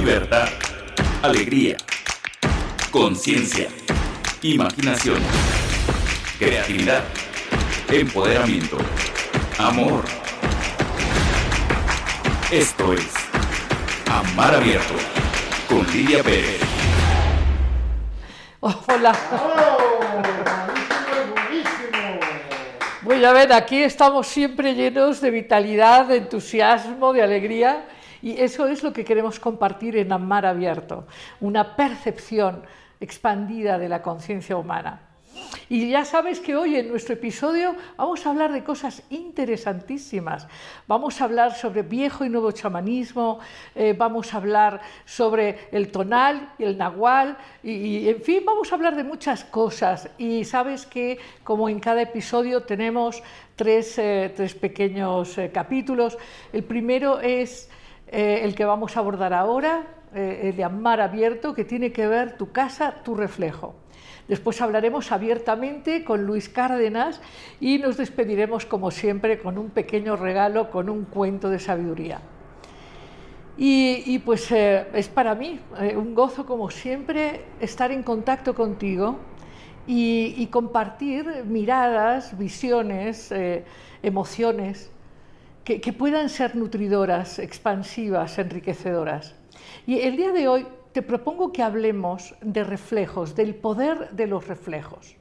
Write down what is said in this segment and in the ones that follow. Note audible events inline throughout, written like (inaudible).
libertad, alegría, conciencia, imaginación, creatividad, empoderamiento, amor. Esto es Amar Abierto con Lidia Pérez. Hola. Bueno, a ver, aquí estamos siempre llenos de vitalidad, de entusiasmo, de alegría y eso es lo que queremos compartir en Amar Abierto, una percepción expandida de la conciencia humana. Y ya sabes que hoy en nuestro episodio vamos a hablar de cosas interesantísimas. Vamos a hablar sobre viejo y nuevo chamanismo, eh, vamos a hablar sobre el tonal y el nahual, y, en fin, vamos a hablar de muchas cosas. Y sabes que como en cada episodio tenemos tres, eh, pequeños eh, capítulos. El primero es el que vamos a abordar ahora, el de Amar Abierto, que tiene que ver tu casa, tu reflejo. Después hablaremos abiertamente con Luis Cárdenas y nos despediremos como siempre con un pequeño regalo, con un cuento de sabiduría. Y, pues eh, es para mí eh, un gozo como siempre estar en contacto contigo y, compartir miradas, visiones, eh, emociones que, puedan ser nutridoras, expansivas, enriquecedoras. Y el día de hoy te propongo que hablemos de reflejos, del poder de los reflejos.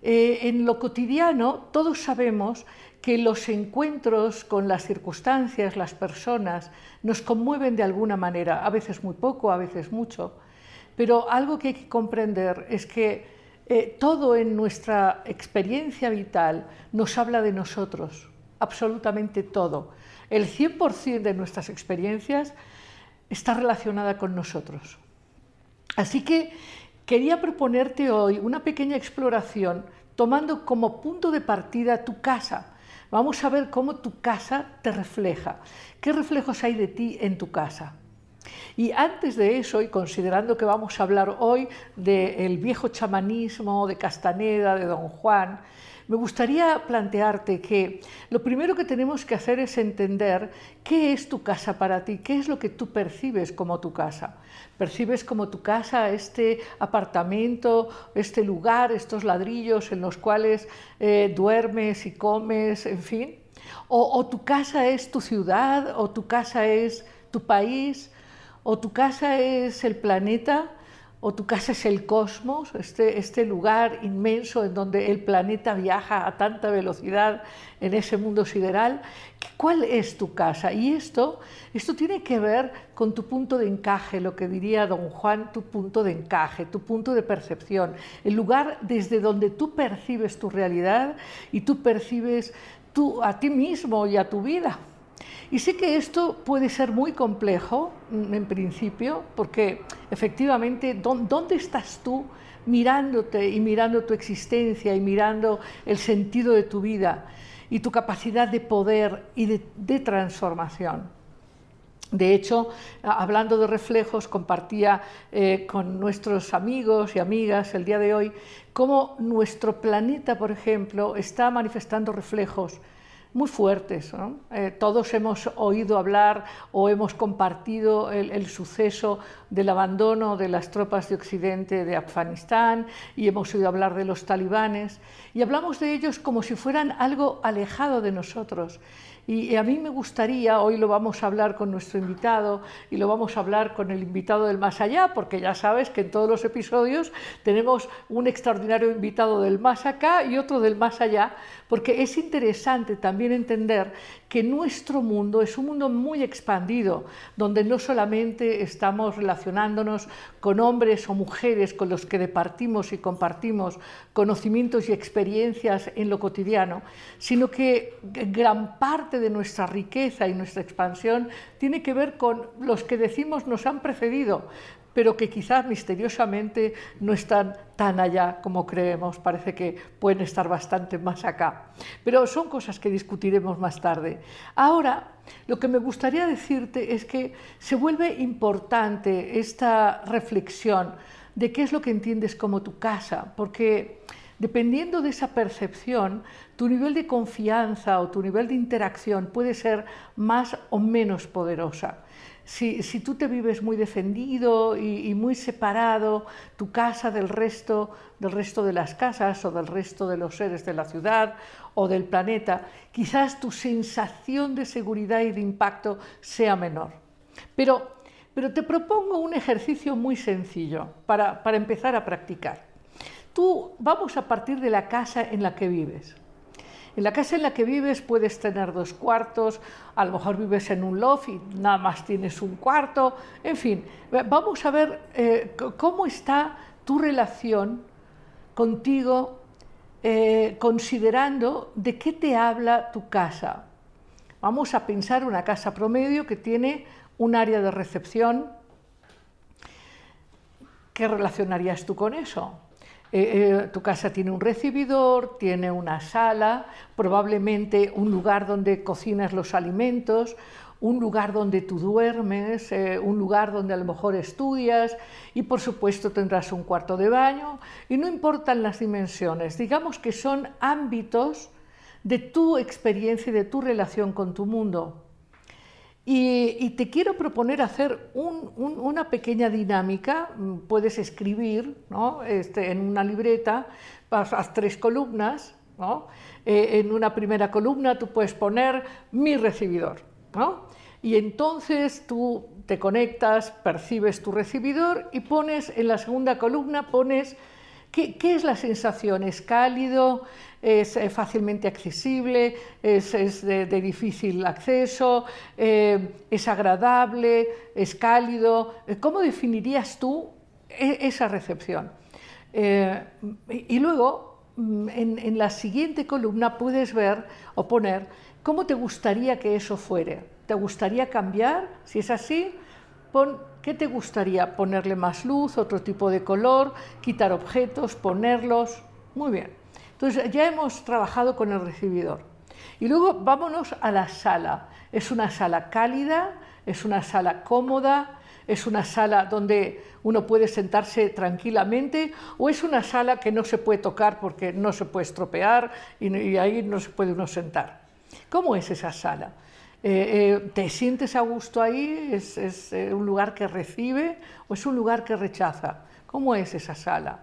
Eh, en lo cotidiano todos sabemos que los encuentros con las circunstancias, las personas, nos conmueven de alguna manera, a veces muy poco, a veces mucho, pero algo que hay que comprender es que eh, todo en nuestra experiencia vital nos habla de nosotros, absolutamente todo. El 100% de nuestras experiencias está relacionada con nosotros. Así que quería proponerte hoy una pequeña exploración tomando como punto de partida tu casa. Vamos a ver cómo tu casa te refleja, qué reflejos hay de ti en tu casa. Y antes de eso, y considerando que vamos a hablar hoy del viejo chamanismo de Castaneda, de Don Juan, me gustaría plantearte que lo primero que tenemos que hacer es entender qué es tu casa para ti, qué es lo que tú percibes como tu casa. ¿Percibes como tu casa este apartamento, este lugar, estos ladrillos en los cuales eh, duermes y comes, en fin? O, tu casa es tu ciudad, o tu casa es tu país, o tu casa es el planeta, o tu casa es el cosmos, este, este lugar inmenso en donde el planeta viaja a tanta velocidad en ese mundo sideral. ¿Cuál es tu casa? Y esto, esto tiene que ver con tu punto de encaje, lo que diría don Juan, tu punto de encaje, tu punto de percepción, el lugar desde donde tú percibes tu realidad y tú percibes tú, a ti mismo y a tu vida. Y sé que esto puede ser muy complejo mm, en principio, porque efectivamente, ¿dónde estás tú mirándote y mirando tu existencia y mirando el sentido de tu vida y tu capacidad de poder y de, transformación? De hecho, hablando de reflejos, compartía eh, con nuestros amigos y amigas el día de hoy cómo nuestro planeta, por ejemplo, está manifestando reflejos muy fuertes. Eh, todos hemos oído hablar o hemos compartido el, suceso del abandono de las tropas de Occidente de Afganistán y hemos oído hablar de los talibanes y hablamos de ellos como si fueran algo alejado de nosotros. Y a mí me gustaría, hoy lo vamos a hablar con nuestro invitado y lo vamos a hablar con el invitado del más allá, porque ya sabes que en todos los episodios tenemos un extraordinario invitado del más acá y otro del más allá, porque es interesante también entender que nuestro mundo es un mundo muy expandido, donde no solamente estamos relacionándonos con hombres o mujeres con los que departimos y compartimos conocimientos y experiencias en lo cotidiano, sino que gran parte de nuestra riqueza y nuestra expansión tiene que ver con los que decimos nos han precedido, pero que quizás misteriosamente no están tan allá como creemos, parece que pueden estar bastante más acá. Pero son cosas que discutiremos más tarde. Ahora, lo que me gustaría decirte es que se vuelve importante esta reflexión de qué es lo que entiendes como tu casa, porque dependiendo de esa percepción, tu nivel de confianza o tu nivel de interacción puede ser más o menos poderosa. Si, tú te vives muy defendido y, muy separado, tu casa del resto, del resto de las casas o del resto de los seres de la ciudad o del planeta, quizás tu sensación de seguridad y de impacto sea menor. Pero, pero te propongo un ejercicio muy sencillo para, para empezar a practicar. Tú vamos a partir de la casa en la que vives. En la casa en la que vives puedes tener dos cuartos, a lo mejor vives en un loft y nada más tienes un cuarto, en fin, vamos a ver eh, cómo está tu relación contigo eh, considerando de qué te habla tu casa. Vamos a pensar una casa promedio que tiene un área de recepción. ¿Qué relacionarías tú con eso? Eh, eh, tu casa tiene un recibidor, tiene una sala, probablemente un lugar donde cocinas los alimentos, un lugar donde tú duermes, eh, un lugar donde a lo mejor estudias y por supuesto tendrás un cuarto de baño y no importan las dimensiones, digamos que son ámbitos de tu experiencia y de tu relación con tu mundo. Y, te quiero proponer hacer una pequeña dinámica, mm, puedes escribir este, en una libreta, haz tres columnas, eh, en una primera columna tú puedes poner mi recibidor, y entonces tú te conectas, percibes tu recibidor y pones en la segunda columna, pones ¿Qué, es la sensación? ¿Es cálido? ¿Es eh, fácilmente accesible? ¿Es, de, difícil acceso? Eh, ¿Es agradable? ¿Es cálido? Eh, ¿Cómo definirías tú e, esa recepción? y luego, mm, en, la siguiente columna puedes ver o poner cómo te gustaría que eso fuera. ¿Te gustaría cambiar? Si es así, pon ¿Qué te gustaría? ¿Ponerle más luz, otro tipo de color, quitar objetos, ponerlos? Muy bien. Entonces ya hemos trabajado con el recibidor. Y luego vámonos a la sala. Es una sala cálida, es una sala cómoda, es una sala donde uno puede sentarse tranquilamente o es una sala que no se puede tocar porque no se puede estropear y, y ahí no se puede uno sentar. ¿Cómo es esa sala? Eh, eh, ¿Te sientes a gusto ahí? ¿Es, eh, un lugar que recibe o es un lugar que rechaza? ¿Cómo es esa sala?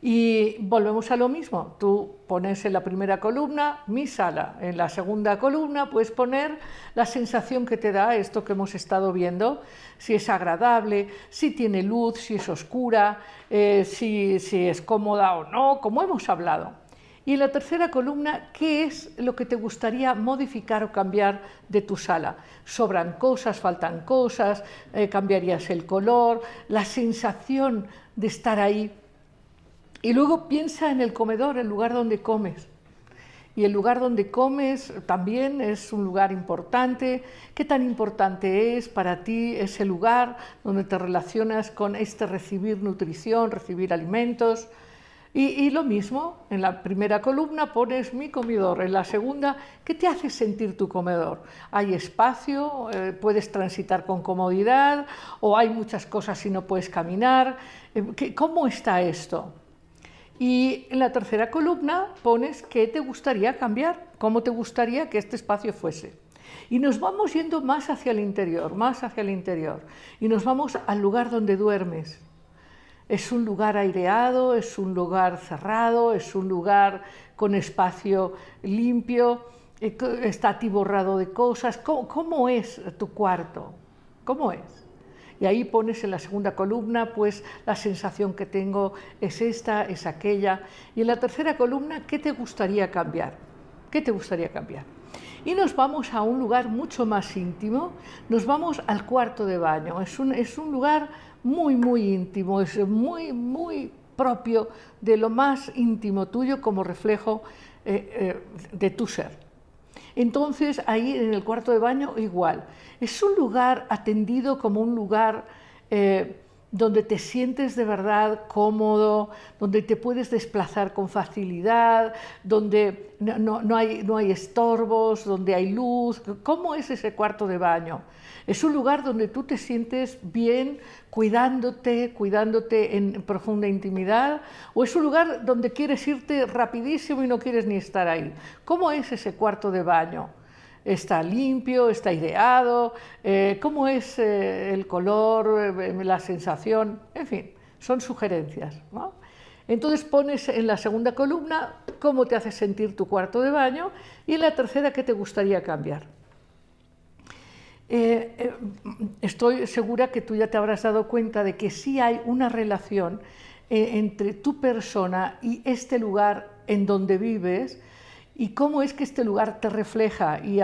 Y volvemos a lo mismo, tú pones en la primera columna mi sala, en la segunda columna puedes poner la sensación que te da esto que hemos estado viendo, si es agradable, si tiene luz, si es oscura, si es cómoda o no, como hemos hablado. Y en la tercera columna, ¿qué es lo que te gustaría modificar o cambiar de tu sala? Sobran cosas, faltan cosas, eh, cambiarías el color, la sensación de estar ahí. Y luego piensa en el comedor, el lugar donde comes. Y el lugar donde comes también es un lugar importante. ¿Qué tan importante es para ti ese lugar donde te relacionas con este recibir nutrición, recibir alimentos? Y, lo mismo, en la primera columna pones mi comedor, en la segunda, ¿qué te hace sentir tu comedor? ¿Hay espacio? Eh, ¿Puedes transitar con comodidad? ¿O hay muchas cosas y no puedes caminar? Eh, ¿Cómo está esto? Y en la tercera columna pones qué te gustaría cambiar, cómo te gustaría que este espacio fuese. Y nos vamos yendo más hacia el interior, más hacia el interior. Y nos vamos al lugar donde duermes. Es un lugar aireado, es un lugar cerrado, es un lugar con espacio limpio, eh, está atiborrado de cosas. ¿Cómo, es tu cuarto? ¿Cómo es? Y ahí pones en la segunda columna, pues la sensación que tengo es esta, es aquella. Y en la tercera columna, ¿qué te gustaría cambiar? ¿Qué te gustaría cambiar? Y nos vamos a un lugar mucho más íntimo, nos vamos al cuarto de baño. Es un, es un lugar muy, muy íntimo, es muy, muy propio de lo más íntimo tuyo como reflejo eh, eh, de tu ser. Entonces, ahí en el cuarto de baño igual. Es un lugar atendido como un lugar eh, donde te sientes de verdad cómodo, donde te puedes desplazar con facilidad, donde no, hay, no hay estorbos, donde hay luz. ¿Cómo es ese cuarto de baño? Es un lugar donde tú te sientes bien, cuidándote, cuidándote en profunda intimidad, o es un lugar donde quieres irte rapidísimo y no quieres ni estar ahí. ¿Cómo es ese cuarto de baño? está limpio, está ideado, eh, cómo es eh, el color, eh, la sensación, en fin, son sugerencias. Entonces pones en la segunda columna cómo te hace sentir tu cuarto de baño y en la tercera qué te gustaría cambiar. Estoy segura que tú ya te habrás dado cuenta de que sí hay una relación entre tu persona y este lugar en donde vives, y cómo es que este lugar te refleja y te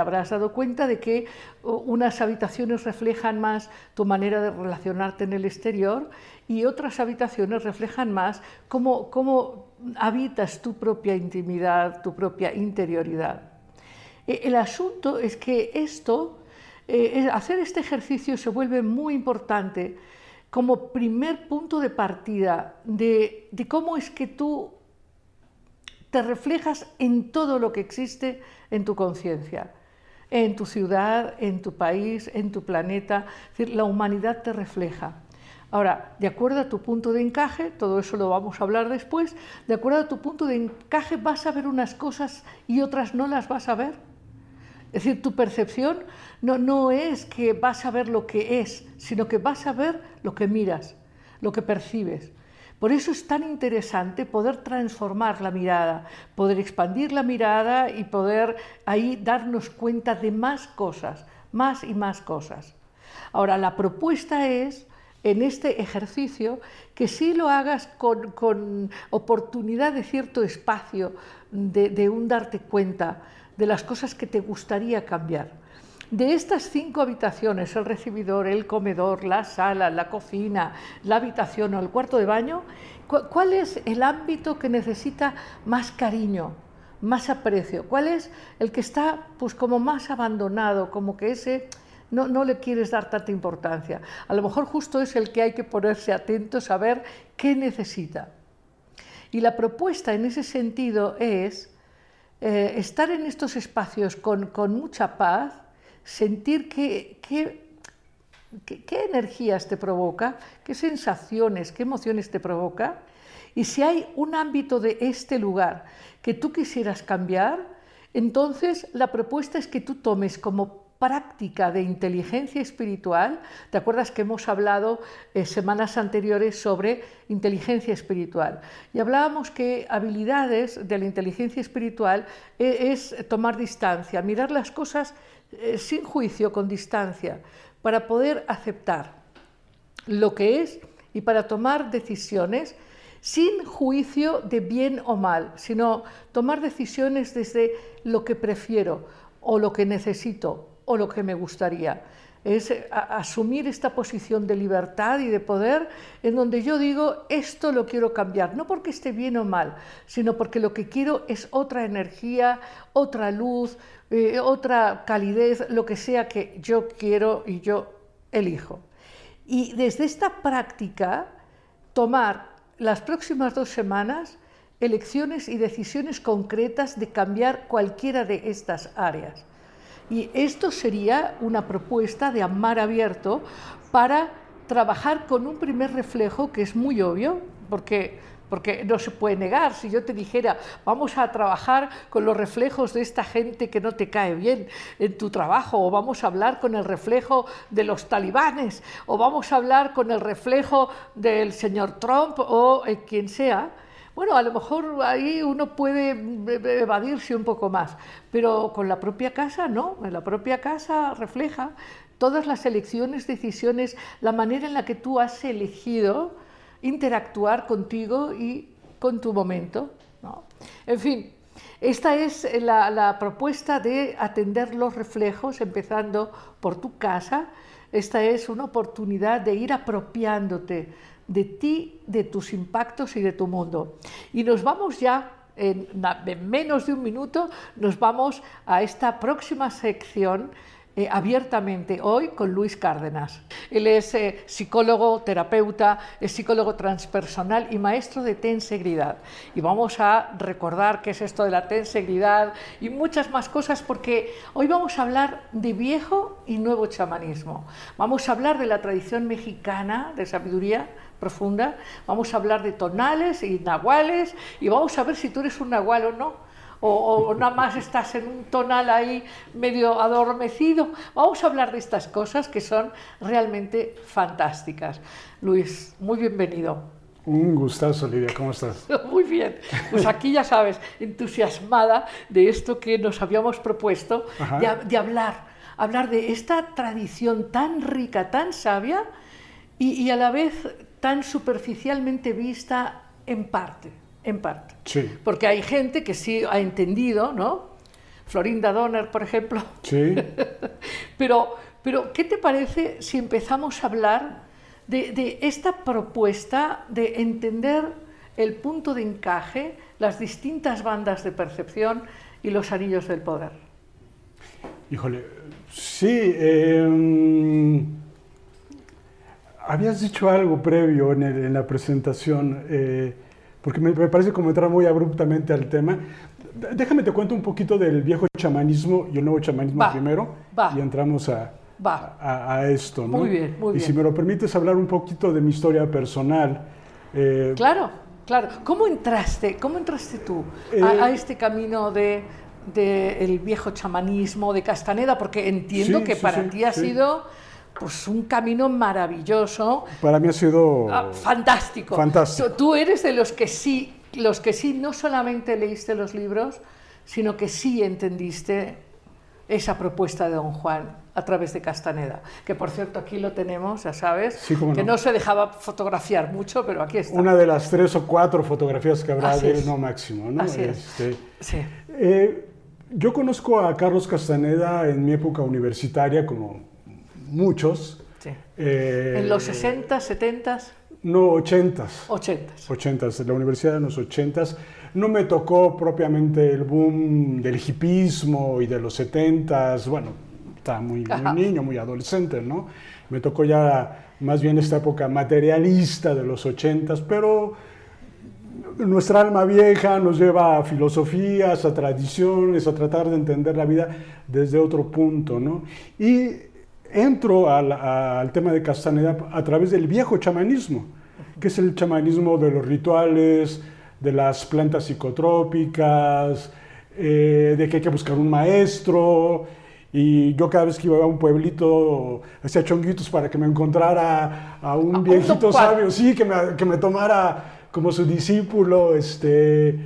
habrás dado cuenta de que unas habitaciones reflejan más tu manera de relacionarte en el exterior y otras habitaciones reflejan más cómo, cómo habitas tu propia intimidad, tu propia interioridad. El asunto es que esto, eh, hacer este ejercicio se vuelve muy importante como primer punto de partida de, de cómo es que tú te reflejas en todo lo que existe en tu conciencia, en tu ciudad, en tu país, en tu planeta. Es decir, la humanidad te refleja. Ahora, de acuerdo a tu punto de encaje, todo eso lo vamos a hablar después, de acuerdo a tu punto de encaje vas a ver unas cosas y otras no las vas a ver. Es decir, tu percepción no, no es que vas a ver lo que es, sino que vas a ver lo que miras, lo que percibes. Por eso es tan interesante poder transformar la mirada, poder expandir la mirada y poder ahí darnos cuenta de más cosas, más y más cosas. Ahora, la propuesta es en este ejercicio que sí lo hagas con, oportunidad de cierto espacio, de, de un darte cuenta de las cosas que te gustaría cambiar. De estas cinco habitaciones, el recibidor, el comedor, la sala, la cocina, la habitación o el cuarto de baño, ¿cuál es el ámbito que necesita más cariño, más aprecio? ¿Cuál es el que está pues como más abandonado, como que ese no, no le quieres dar tanta importancia? A lo mejor justo es el que hay que ponerse atento, a ver qué necesita. Y la propuesta en ese sentido es eh, estar en estos espacios con, con mucha paz, sentir qué, qué, qué, energías te provoca, qué sensaciones, qué emociones te provoca. Y si hay un ámbito de este lugar que tú quisieras cambiar, entonces la propuesta es que tú tomes como práctica de inteligencia espiritual. ¿Te acuerdas que hemos hablado eh, semanas anteriores sobre inteligencia espiritual? Y hablábamos que habilidades de la inteligencia espiritual eh, es tomar distancia, mirar las cosas eh, sin juicio, con distancia, para poder aceptar lo que es y para tomar decisiones sin juicio de bien o mal, sino tomar decisiones desde lo que prefiero o lo que necesito o lo que me gustaría. Es asumir esta posición de libertad y de poder en donde yo digo, esto lo quiero cambiar, no porque esté bien o mal, sino porque lo que quiero es otra energía, otra luz, eh, otra calidez, lo que sea que yo quiero y yo elijo. Y desde esta práctica, tomar las próximas dos semanas elecciones y decisiones concretas de cambiar cualquiera de estas áreas. Y esto sería una propuesta de amar abierto para trabajar con un primer reflejo que es muy obvio, porque porque no se puede negar. Si yo te dijera, vamos a trabajar con los reflejos de esta gente que no te cae bien en tu trabajo, o vamos a hablar con el reflejo de los talibanes, o vamos a hablar con el reflejo del señor Trump o eh, quien sea, bueno, a lo mejor ahí uno puede evadirse un poco más, pero con la propia casa no, la propia casa refleja todas las elecciones, decisiones, la manera en la que tú has elegido interactuar contigo y con tu momento. En fin, esta es la, propuesta de atender los reflejos, empezando por tu casa. Esta es una oportunidad de ir apropiándote de ti, de tus impactos y de tu mundo. Y nos vamos ya en, menos de un minuto, nos vamos a esta próxima sección eh, abiertamente hoy con Luis Cárdenas. Él es eh, psicólogo, terapeuta, es psicólogo transpersonal y maestro de tensegridad. Y vamos a recordar qué es esto de la tensegridad y muchas más cosas porque hoy vamos a hablar de viejo y nuevo chamanismo. Vamos a hablar de la tradición mexicana de sabiduría profunda, vamos a hablar de tonales y nahuales y vamos a ver si tú eres un nahual o no o, nada más estás en un tonal ahí medio adormecido. Vamos a hablar de estas cosas que son realmente fantásticas. Luis, muy bienvenido. Un gustazo, Lidia, ¿cómo estás? (laughs) Muy bien, pues aquí ya sabes, entusiasmada de esto que nos habíamos propuesto, de, de, hablar, hablar de esta tradición tan rica, tan sabia y, y a la vez tan superficialmente vista en parte en parte. Sí. Porque hay gente que sí ha entendido, ¿no? Florinda Donner, por ejemplo. Sí. (laughs) pero, pero, ¿qué te parece si empezamos a hablar de, de, esta propuesta de entender el punto de encaje, las distintas bandas de percepción y los anillos del poder? Híjole, sí. Eh, habías dicho algo previo en, el, en la presentación. Eh, porque me, parece como entrar muy abruptamente al tema. Déjame te cuento un poquito del viejo chamanismo y el nuevo chamanismo primero y entramos a, a, esto. Muy bien, muy bien. Y si me lo permites hablar un poquito de mi historia personal. Eh, claro, claro. ¿Cómo entraste, cómo entraste tú a, eh, este camino de, el viejo chamanismo de Castaneda? Porque entiendo que para ti ha sido pues un camino maravilloso. Para mí ha sido ah, fantástico. Fantástico. Tú eres de los que sí, los que sí no solamente leíste los libros, sino que sí entendiste esa propuesta de Don Juan a través de Castaneda, que por cierto aquí lo tenemos, ya sabes, que no. se dejaba fotografiar mucho, pero aquí está. Una de las tres o cuatro fotografías que habrá de él, no máximo, ¿no? Así este, sí. Eh, yo conozco a Carlos Castaneda en mi época universitaria como muchos. Eh, ¿En los 60, 70? No, 80. 80. 80, en la universidad en los 80. No me tocó propiamente el boom del hipismo y de los 70. Bueno, estaba muy, muy niño, muy adolescente, ¿no? Me tocó ya más bien esta época materialista de los 80, pero nuestra alma vieja nos lleva a filosofías, a tradiciones, a tratar de entender la vida desde otro punto, ¿no? Y entro al, tema de Castaneda a través del viejo chamanismo, que es el chamanismo de los rituales, de las plantas psicotrópicas, eh, de que hay que buscar un maestro. Y yo cada vez que iba a un pueblito hacía chonguitos para que me encontrara a un viejito sabio, sí, que me, que me tomara como su discípulo. Este,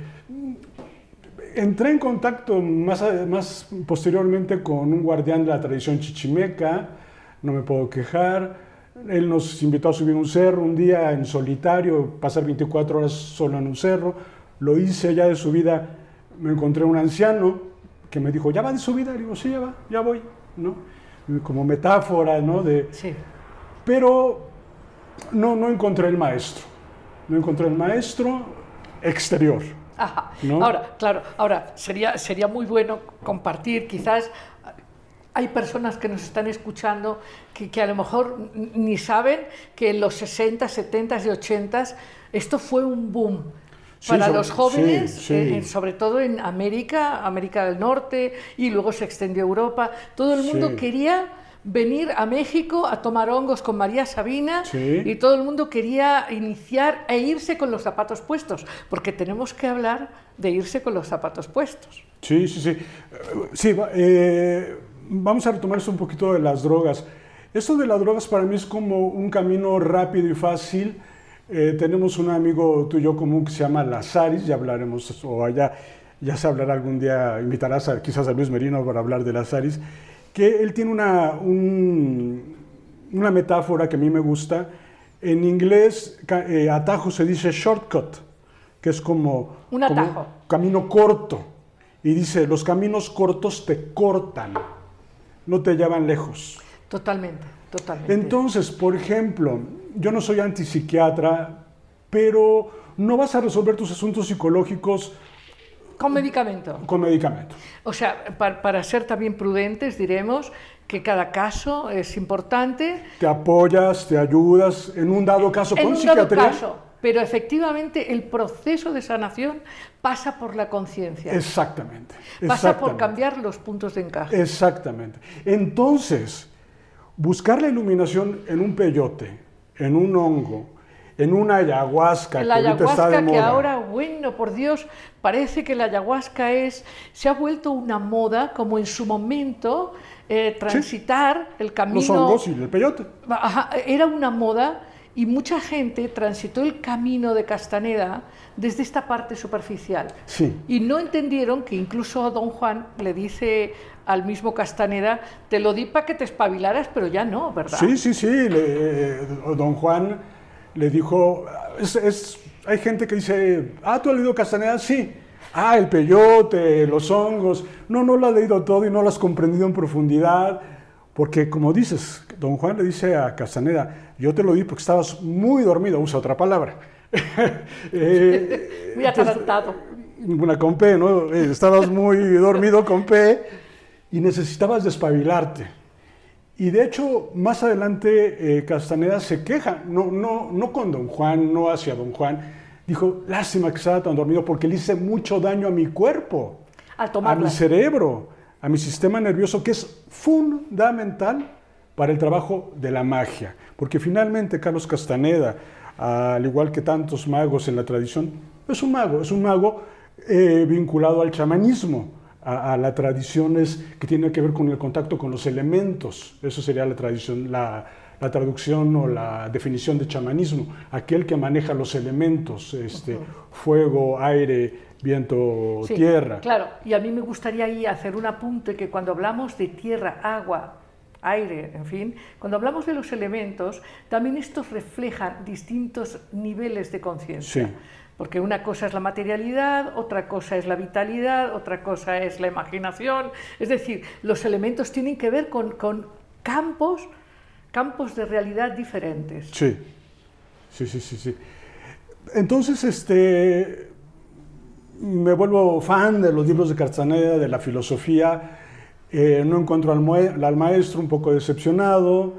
entré en contacto más, más posteriormente con un guardián de la tradición chichimeca, no me puedo quejar. Él nos invitó a subir un cerro un día en solitario, pasar 24 horas solo en un cerro. Lo hice ya de subida, me encontré un anciano que me dijo, ¿ya va de subida? Y digo, sí, ya va, ya voy, ¿no? Como metáfora, ¿no? De, sí. Pero no, no encontré el maestro. No encontré el maestro exterior. Ajá. Ahora, claro, ahora sería, sería muy bueno compartir, quizás hay personas que nos están escuchando que, que, a lo mejor ni saben que en los 60, 70 y 80 esto fue un boom. para los jóvenes, eh, sobre todo en América, América del Norte, y luego se extendió a Europa, todo el mundo quería venir a México a tomar hongos con María Sabina y todo el mundo quería iniciar e irse con los zapatos puestos, porque tenemos que hablar de irse con los zapatos puestos. Sí, sí, sí. Sí, eh, vamos a retomar un poquito de las drogas. Esto de las drogas para mí es como un camino rápido y fácil. Eh, tenemos un amigo tuyo común que se llama Lazaris, ya hablaremos, o allá ya se hablará algún día, invitarás a, quizás a Luis Merino para hablar de Lazaris que él tiene una, una metáfora que a mí me gusta. En inglés, eh, atajo se dice shortcut, que es como, un atajo. camino corto. Y dice, los caminos cortos te cortan, no te llevan lejos. Totalmente, totalmente. Entonces, por ejemplo, yo no soy antipsiquiatra, pero no vas a resolver tus asuntos psicológicos con medicamento. Con medicamento. O sea, para, ser también prudentes, diremos que cada caso es importante. Te apoyas, te ayudas, en un dado caso en con un psiquiatría. Dado caso, pero efectivamente el proceso de sanación pasa por la conciencia. Exactamente, Pasa por cambiar los puntos de encaje. Exactamente. Entonces, buscar la iluminación en un peyote, en un hongo, en una ayahuasca. La que ahorita está ayahuasca de que moda. ahora, bueno, por Dios, parece que la ayahuasca es, se ha vuelto una moda, como en su momento eh, transitar el camino. Los hongos y el peyote. Ajá, era una moda y mucha gente transitó el camino de Castaneda desde esta parte superficial. Sí. Y no entendieron que incluso don Juan le dice al mismo Castaneda, te lo di para que te espabilaras, pero ya no, ¿verdad? Sí, sí, sí. le- eh, don Juan le dijo, es, es- hay gente que dice, ah, ¿tú has leído Castaneda? Sí. Ah, el peyote, los hongos. No, no lo has leído todo y no lo has comprendido en profundidad. Porque como dices, don Juan le dice a Castaneda, yo te lo di porque estabas muy dormido, usa otra palabra. (laughs) Eh, Muy atarantado. Una con P, ¿no? Eh, Estabas muy dormido con P y necesitabas despabilarte. Y de hecho, más adelante eh, Castaneda se queja, no, no, no con don Juan, no hacia don Juan. Dijo, lástima que estaba tan dormido porque le hice mucho daño a mi cuerpo, Al a mi cerebro, a mi sistema nervioso, que es fundamental para el trabajo de la magia. Porque finalmente Carlos Castaneda, al igual que tantos magos en la tradición, es un mago, es un mago eh, vinculado al chamanismo, a, a las tradiciones que tienen que ver con el contacto con los elementos. Eso sería la tradición, la, la traducción o la definición de chamanismo. Aquel que maneja los elementos, este, fuego, aire, viento, Sí, tierra. Claro, y a mí me gustaría ahí hacer un apunte que cuando hablamos de tierra, agua, aire, en fin, cuando hablamos de los elementos, también estos reflejan distintos niveles de conciencia. Sí. Porque una cosa es la materialidad, otra cosa es la vitalidad, otra cosa es la imaginación. Es decir, los elementos tienen que ver con, con campos, campos de realidad diferentes. Sí, sí, sí, sí, sí. Entonces, este, me vuelvo fan de los libros de Castaneda, de la filosofía. Eh, no encuentro al, al maestro, un poco decepcionado.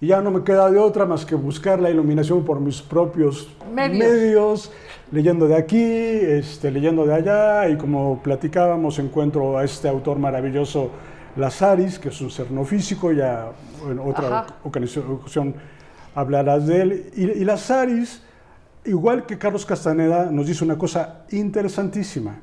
Y ya no me queda de otra más que buscar la iluminación por mis propios Medios. medios, leyendo de aquí, este, leyendo de allá. Y como platicábamos, encuentro a este autor maravilloso, Lazaris, que es un ser no físico, ya en otra ocasión hablarás de él. Y, y Lazaris, igual que Carlos Castaneda, nos dice una cosa interesantísima,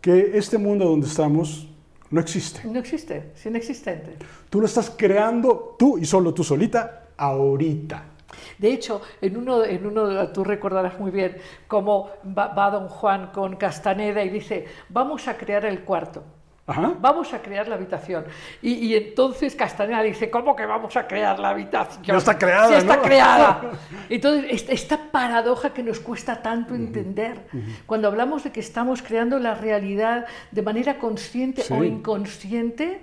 que este mundo donde estamos no existe. No existe, es inexistente. Tú lo estás creando tú y solo tú solita ahorita. De hecho, en uno, en uno tú recordarás muy bien cómo va, va don Juan con Castaneda y dice, vamos a crear el cuarto, Ajá. vamos a crear la habitación. Y, y entonces Castaneda dice, ¿cómo que vamos a crear la habitación? Ya está creada, Sí, está ¿no? creada. (laughs) Entonces, est- esta paradoja que nos cuesta tanto entender, cuando hablamos de que estamos creando la realidad de manera consciente o inconsciente,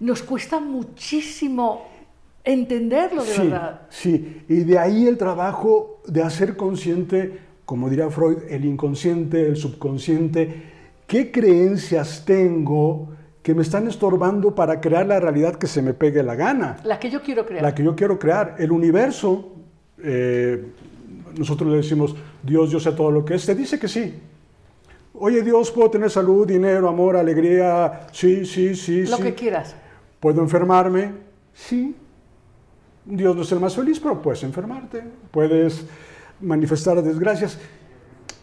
nos cuesta muchísimo entenderlo de sí, verdad. sí, y de ahí el trabajo de hacer consciente, como diría Freud, el inconsciente, el subconsciente, qué creencias tengo que me están estorbando para crear la realidad que se me pegue la gana. La que yo quiero crear. la que yo quiero crear. El universo, eh, nosotros le decimos, Dios, yo sé todo lo que es, te dice que sí. Oye, Dios, puedo tener salud, dinero, amor, alegría, sí, sí, sí, Lo sí. que quieras. ¿Puedo enfermarme? Sí. Dios no es el más feliz, pero puedes enfermarte, puedes manifestar desgracias.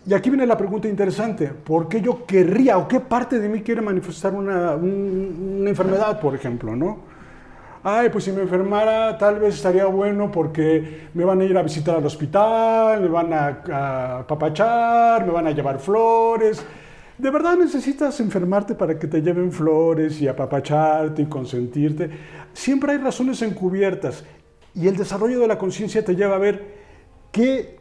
Y aquí viene la pregunta interesante, ¿por qué yo querría o qué parte de mí quiere manifestar una, un- una enfermedad, por ejemplo, no? Ay, pues si me enfermara tal vez estaría bueno porque me van a ir a visitar al hospital, me van a, a apapachar, me van a llevar flores. ¿De verdad necesitas enfermarte para que te lleven flores y apapacharte y consentirte? Siempre hay razones encubiertas y el desarrollo de la conciencia te lleva a ver qué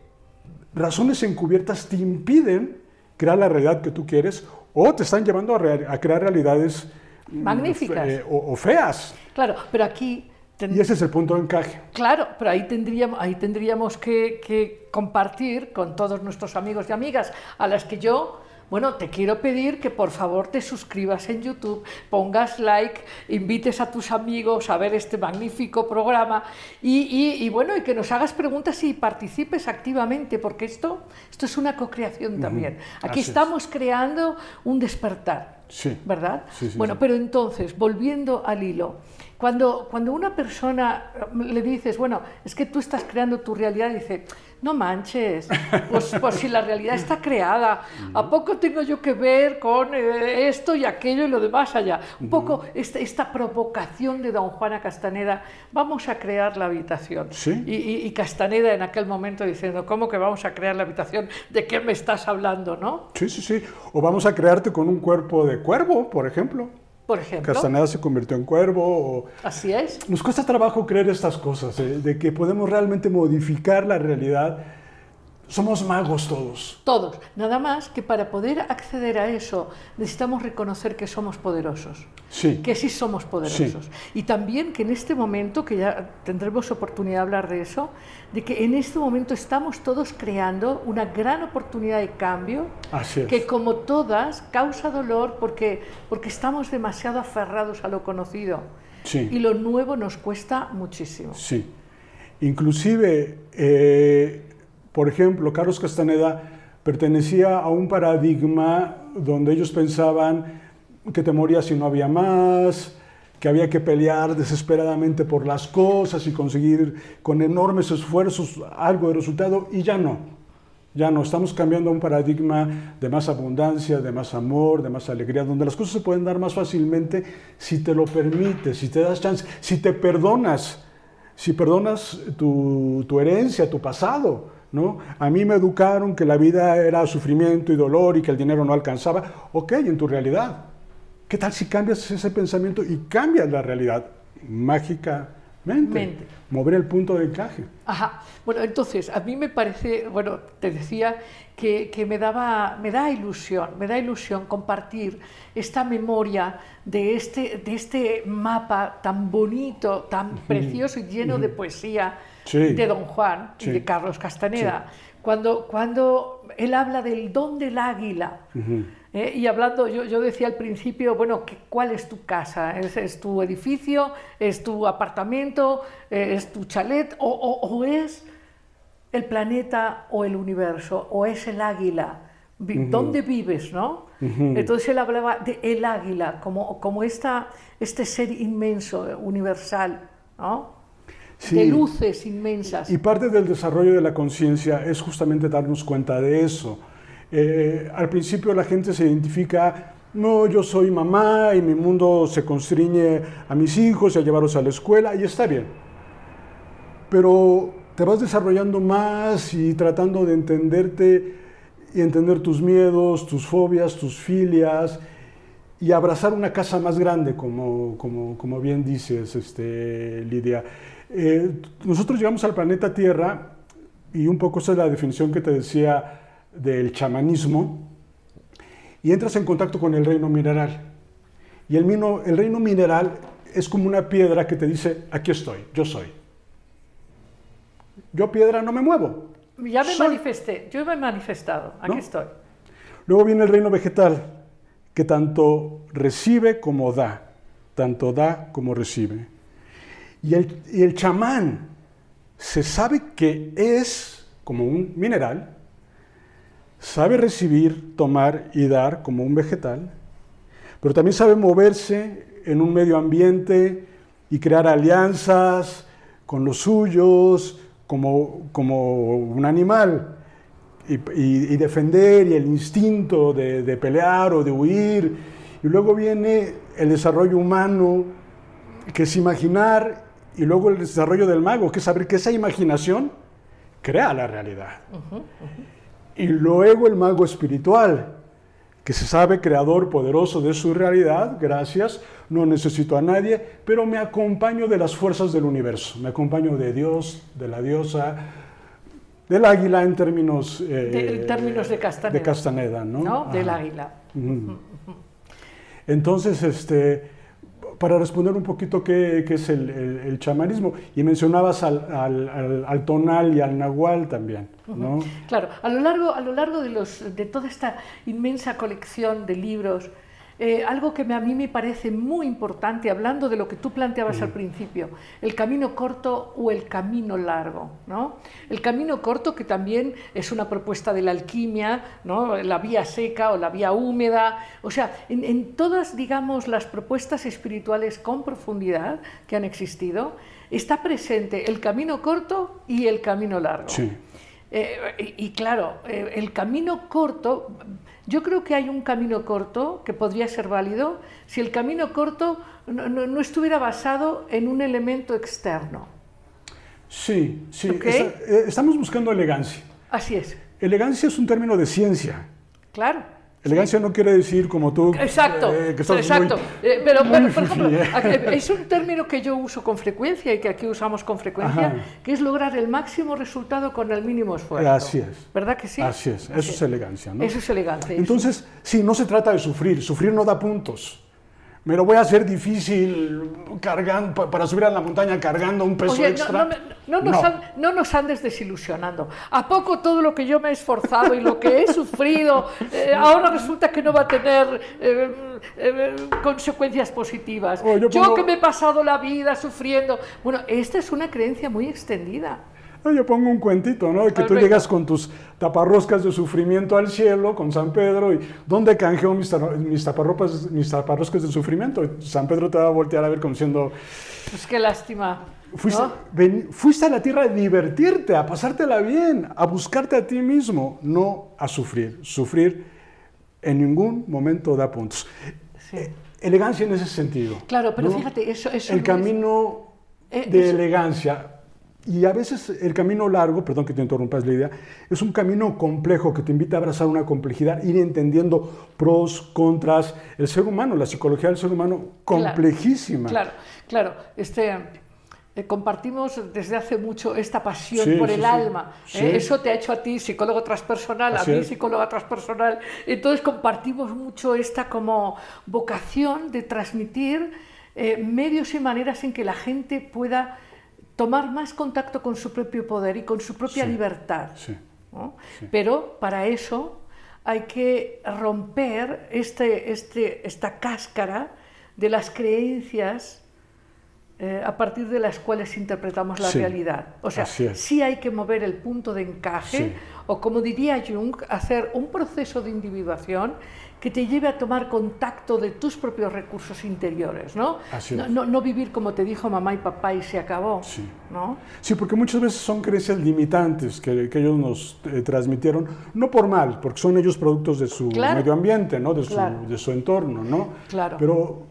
razones encubiertas te impiden crear la realidad que tú quieres o te están llevando a, rea- a crear realidades mm, Magníficas. fe- o, o feas. Claro, pero aquí... Y ese es el punto de encaje. Claro, pero ahí tendríamos, ahí tendríamos que, que compartir con todos nuestros amigos y amigas a las que yo, bueno, te quiero pedir que por favor te suscribas en YouTube, pongas like, invites a tus amigos a ver este magnífico programa y, y- y, bueno, y que nos hagas preguntas y participes activamente, porque esto, esto es una cocreación también. Aquí Así es. estamos creando un despertar. Sí. ¿Verdad? Sí, sí, bueno, pero entonces, volviendo al hilo, cuando, cuando una persona le dices, bueno, es que tú estás creando tu realidad, dice, no manches, pues, pues si la realidad está creada, ¿a poco tengo yo que ver con eh, esto y aquello y lo demás allá? Un poco esta, esta provocación de don Juana Castaneda, vamos a crear la habitación. Sí. Y, y- y Castaneda en aquel momento diciendo, ¿cómo que vamos a crear la habitación? ¿De qué me estás hablando, no? Sí, sí, sí. O vamos a crearte con un cuerpo de cuervo, por ejemplo. Por ejemplo. Castaneda se convirtió en cuervo. o- Así es. Nos cuesta trabajo creer estas cosas, ¿eh? de que podemos realmente modificar la realidad. Somos magos todos. Todos. Nada más que para poder acceder a eso necesitamos reconocer que somos poderosos. Sí. Que sí somos poderosos. Y también que en este momento, que ya tendremos oportunidad de hablar de eso, de que en este momento estamos todos creando una gran oportunidad de cambio Así es. que como todas causa dolor porque, porque estamos demasiado aferrados a lo conocido. Sí. Y lo nuevo nos cuesta muchísimo. Sí. Inclusive, eh, por ejemplo, Carlos Castaneda pertenecía a un paradigma donde ellos pensaban que te morías si no había más, que había que pelear desesperadamente por las cosas y conseguir con enormes esfuerzos algo de resultado, y ya no. Ya no, estamos cambiando a un paradigma de más abundancia, de más amor, de más alegría, donde las cosas se pueden dar más fácilmente si te lo permites, si te das chance, si te perdonas, si perdonas tu, tu herencia, tu pasado. ¿No? A mí me educaron que la vida era sufrimiento y dolor y que el dinero no alcanzaba. Ok, en tu realidad. ¿Qué tal si cambias ese pensamiento y cambias la realidad mágicamente? Mente. Mover el punto de encaje. Ajá. Bueno, entonces, a mí me parece, bueno, te decía que, que me, daba, me da ilusión, me da ilusión compartir esta memoria de este, de este mapa tan bonito, tan precioso y lleno de poesía Sí. de Don Juan y de Carlos Castaneda. Cuando, cuando él habla del don del águila, ¿eh? y hablando, yo, yo decía al principio, bueno, ¿qué- ¿cuál es tu casa? ¿Es, es tu edificio? ¿Es tu apartamento? eh, ¿Es tu chalet? ¿O, o- o es el planeta o el universo? ¿O es el águila? ¿Dónde vives? ¿no? Entonces él hablaba de el águila como, como esta, este ser inmenso, universal, ¿no? Sí. de luces inmensas. Y parte del desarrollo de la conciencia es justamente darnos cuenta de eso. Eh, al principio la gente se identifica, no, yo soy mamá y mi mundo se constriñe a mis hijos y a llevarlos a la escuela y está bien. Pero te vas desarrollando más y tratando de entenderte y entender tus miedos, tus fobias, tus filias y abrazar una casa más grande, como, como, como bien dices, este, Lidia. Eh, nosotros llegamos al planeta Tierra y un poco esa es la definición que te decía del chamanismo y entras en contacto con el reino mineral. Y el, mino- el reino mineral es como una piedra que te dice, aquí estoy, yo soy. Yo piedra no me muevo. Ya me Soy- manifesté, yo me he manifestado, aquí ¿No? estoy. Luego viene el reino vegetal, que tanto recibe como da, tanto da como recibe. Y el, y el chamán se sabe que es como un mineral, sabe recibir, tomar y dar como un vegetal, pero también sabe moverse en un medio ambiente y crear alianzas con los suyos como, como un animal y, defender y el instinto de, de pelear o de huir. Y luego viene el desarrollo humano, que es imaginar, y luego el desarrollo del mago, que es saber que esa imaginación crea la realidad. Y luego el mago espiritual, que se sabe creador poderoso de su realidad, gracias, no necesito a nadie, pero me acompaño de las fuerzas del universo, me acompaño de Dios, de la diosa, del águila en términos, eh, De- en términos de Castaneda. de Castaneda, ¿no? ¿no? Del águila. Entonces, este, para responder un poquito qué, qué es el, el- el chamanismo, y mencionabas al, al- al- al tonal y al nahual también, ¿no? Claro, a lo largo, a lo largo de, los, de toda esta inmensa colección de libros, eh, algo que me- a mí me parece muy importante, hablando de lo que tú planteabas al principio, el camino corto o el camino largo. ¿no? El camino corto, que también es una propuesta de la alquimia, ¿no? la vía seca o la vía húmeda, o sea, en, en todas, digamos, las propuestas espirituales con profundidad que han existido, está presente el camino corto y el camino largo. Sí. Eh, y, y claro, eh, el camino corto, yo creo que hay un camino corto que podría ser válido si el camino corto no, no- no estuviera basado en un elemento externo. Sí, sí. Está- eh, estamos buscando elegancia. Así es, Elegancia es un término de ciencia. claro. Elegancia no quiere decir como tú. Exacto, eh, que estás exacto. muy- Eh, pero, muy pero, por ejemplo, es un término que yo uso con frecuencia y que aquí usamos con frecuencia, Ajá. que es lograr el máximo resultado con el mínimo esfuerzo. Así es. ¿Verdad que sí? Así es, eso es elegancia, ¿no? Eso es elegancia. Entonces, sí, no se trata de sufrir, sufrir no da puntos. Me lo voy a hacer difícil cargando, pa- para subir a la montaña cargando un peso Oye, extra. no nos No. an- no nos andes desilusionando. ¿A poco todo lo que yo me he esforzado y lo que he sufrido eh, ahora resulta que no va a tener eh, eh, consecuencias positivas? Oh, yo yo que me he pasado la vida sufriendo. Bueno, esta es una creencia muy extendida. No, Yo pongo un cuentito, ¿no? De que ver, tú llegas con tus taparroscas de sufrimiento al cielo, con San Pedro, y ¿dónde canjeo mis, mis, taparropas, mis taparroscas de sufrimiento? San Pedro te va a voltear a ver como diciendo, Pues qué lástima. fuiste, ¿no? ven- fuiste a la tierra a divertirte, a pasártela bien, a buscarte a ti mismo, no a sufrir. Sufrir en ningún momento da puntos. Sí. Eh, Elegancia en ese sentido. Claro, pero ¿no? fíjate, eso, eso El no es- camino Eh, de eso- elegancia. Y a veces el camino largo, perdón que te interrumpas la idea, es un camino complejo que te invita a abrazar una complejidad, ir entendiendo pros, contras. El ser humano, la psicología del ser humano, complejísima. Claro, claro. Este, eh, compartimos desde hace mucho esta pasión Sí, por el sí. alma. ¿eh? Eso te ha hecho a ti psicólogo transpersonal, Así a mí es. psicóloga transpersonal. Entonces compartimos mucho esta como vocación de transmitir eh, medios y maneras en que la gente pueda tomar más contacto con su propio poder y con su propia Sí. libertad. Sí. ¿no? Pero para eso hay que romper este, este, esta cáscara de las creencias eh, a partir de las cuales interpretamos la Sí, realidad. O sea, sí hay que mover el punto de encaje, Sí. o como diría Jung, hacer un proceso de individuación que te lleve a tomar contacto de tus propios recursos interiores, ¿no? Así no, no, no vivir como te dijo mamá y papá y se acabó, Sí. ¿no? Sí, porque muchas veces son creencias limitantes que, que ellos nos eh, transmitieron, no por mal, porque son ellos productos de su Claro. medio ambiente, ¿no? de, su, Claro. de su entorno, ¿no? Claro. Pero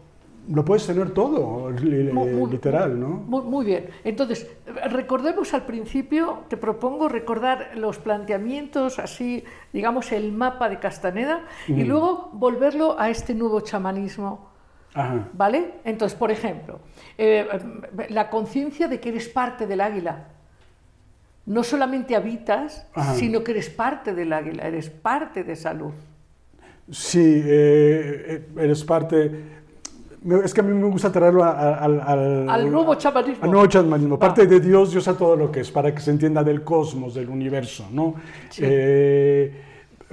lo puedes tener todo, li- literal, ¿no? Muy, muy bien. Entonces, recordemos al principio, te propongo recordar los planteamientos, así, digamos, el mapa de Castaneda, y luego volverlo a este nuevo chamanismo. Ajá. ¿Vale? Entonces, por ejemplo, eh, la conciencia de que eres parte del águila. No solamente habitas, Ajá. sino que eres parte del águila, eres parte de esa luz. Sí, eh, eh, eres parte. Es que a mí me gusta traerlo a- a- al, al, Al nuevo chamanismo. Al nuevo chamanismo. Parte de Dios, Dios a todo lo que es, para que se entienda del cosmos, del universo, ¿no? Sí. Eh,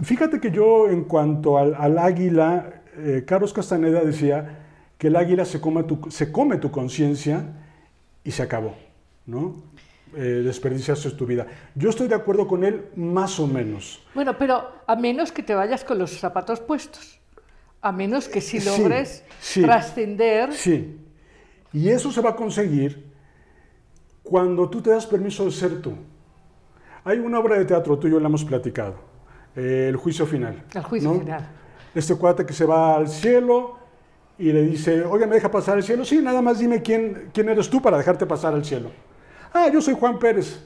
fíjate que yo, en cuanto al, al águila, eh, Carlos Castaneda decía que el águila se come tu, se come tu conciencia y se acabó, ¿no? Eh, desperdiciaste tu vida. Yo estoy de acuerdo con él, más o menos. Bueno, pero a menos que te vayas con los zapatos puestos. A menos que si logres sí. trascender. Sí. Y eso se va a conseguir cuando tú te das permiso de ser tú. Hay una obra de teatro, tú y yo la hemos platicado, eh, El juicio final. El juicio ¿no? final. Este cuate que se va al cielo y le dice, oye, ¿me deja pasar al cielo? Sí, nada más dime quién, quién eres tú para dejarte pasar al cielo. Ah, yo soy Juan Pérez.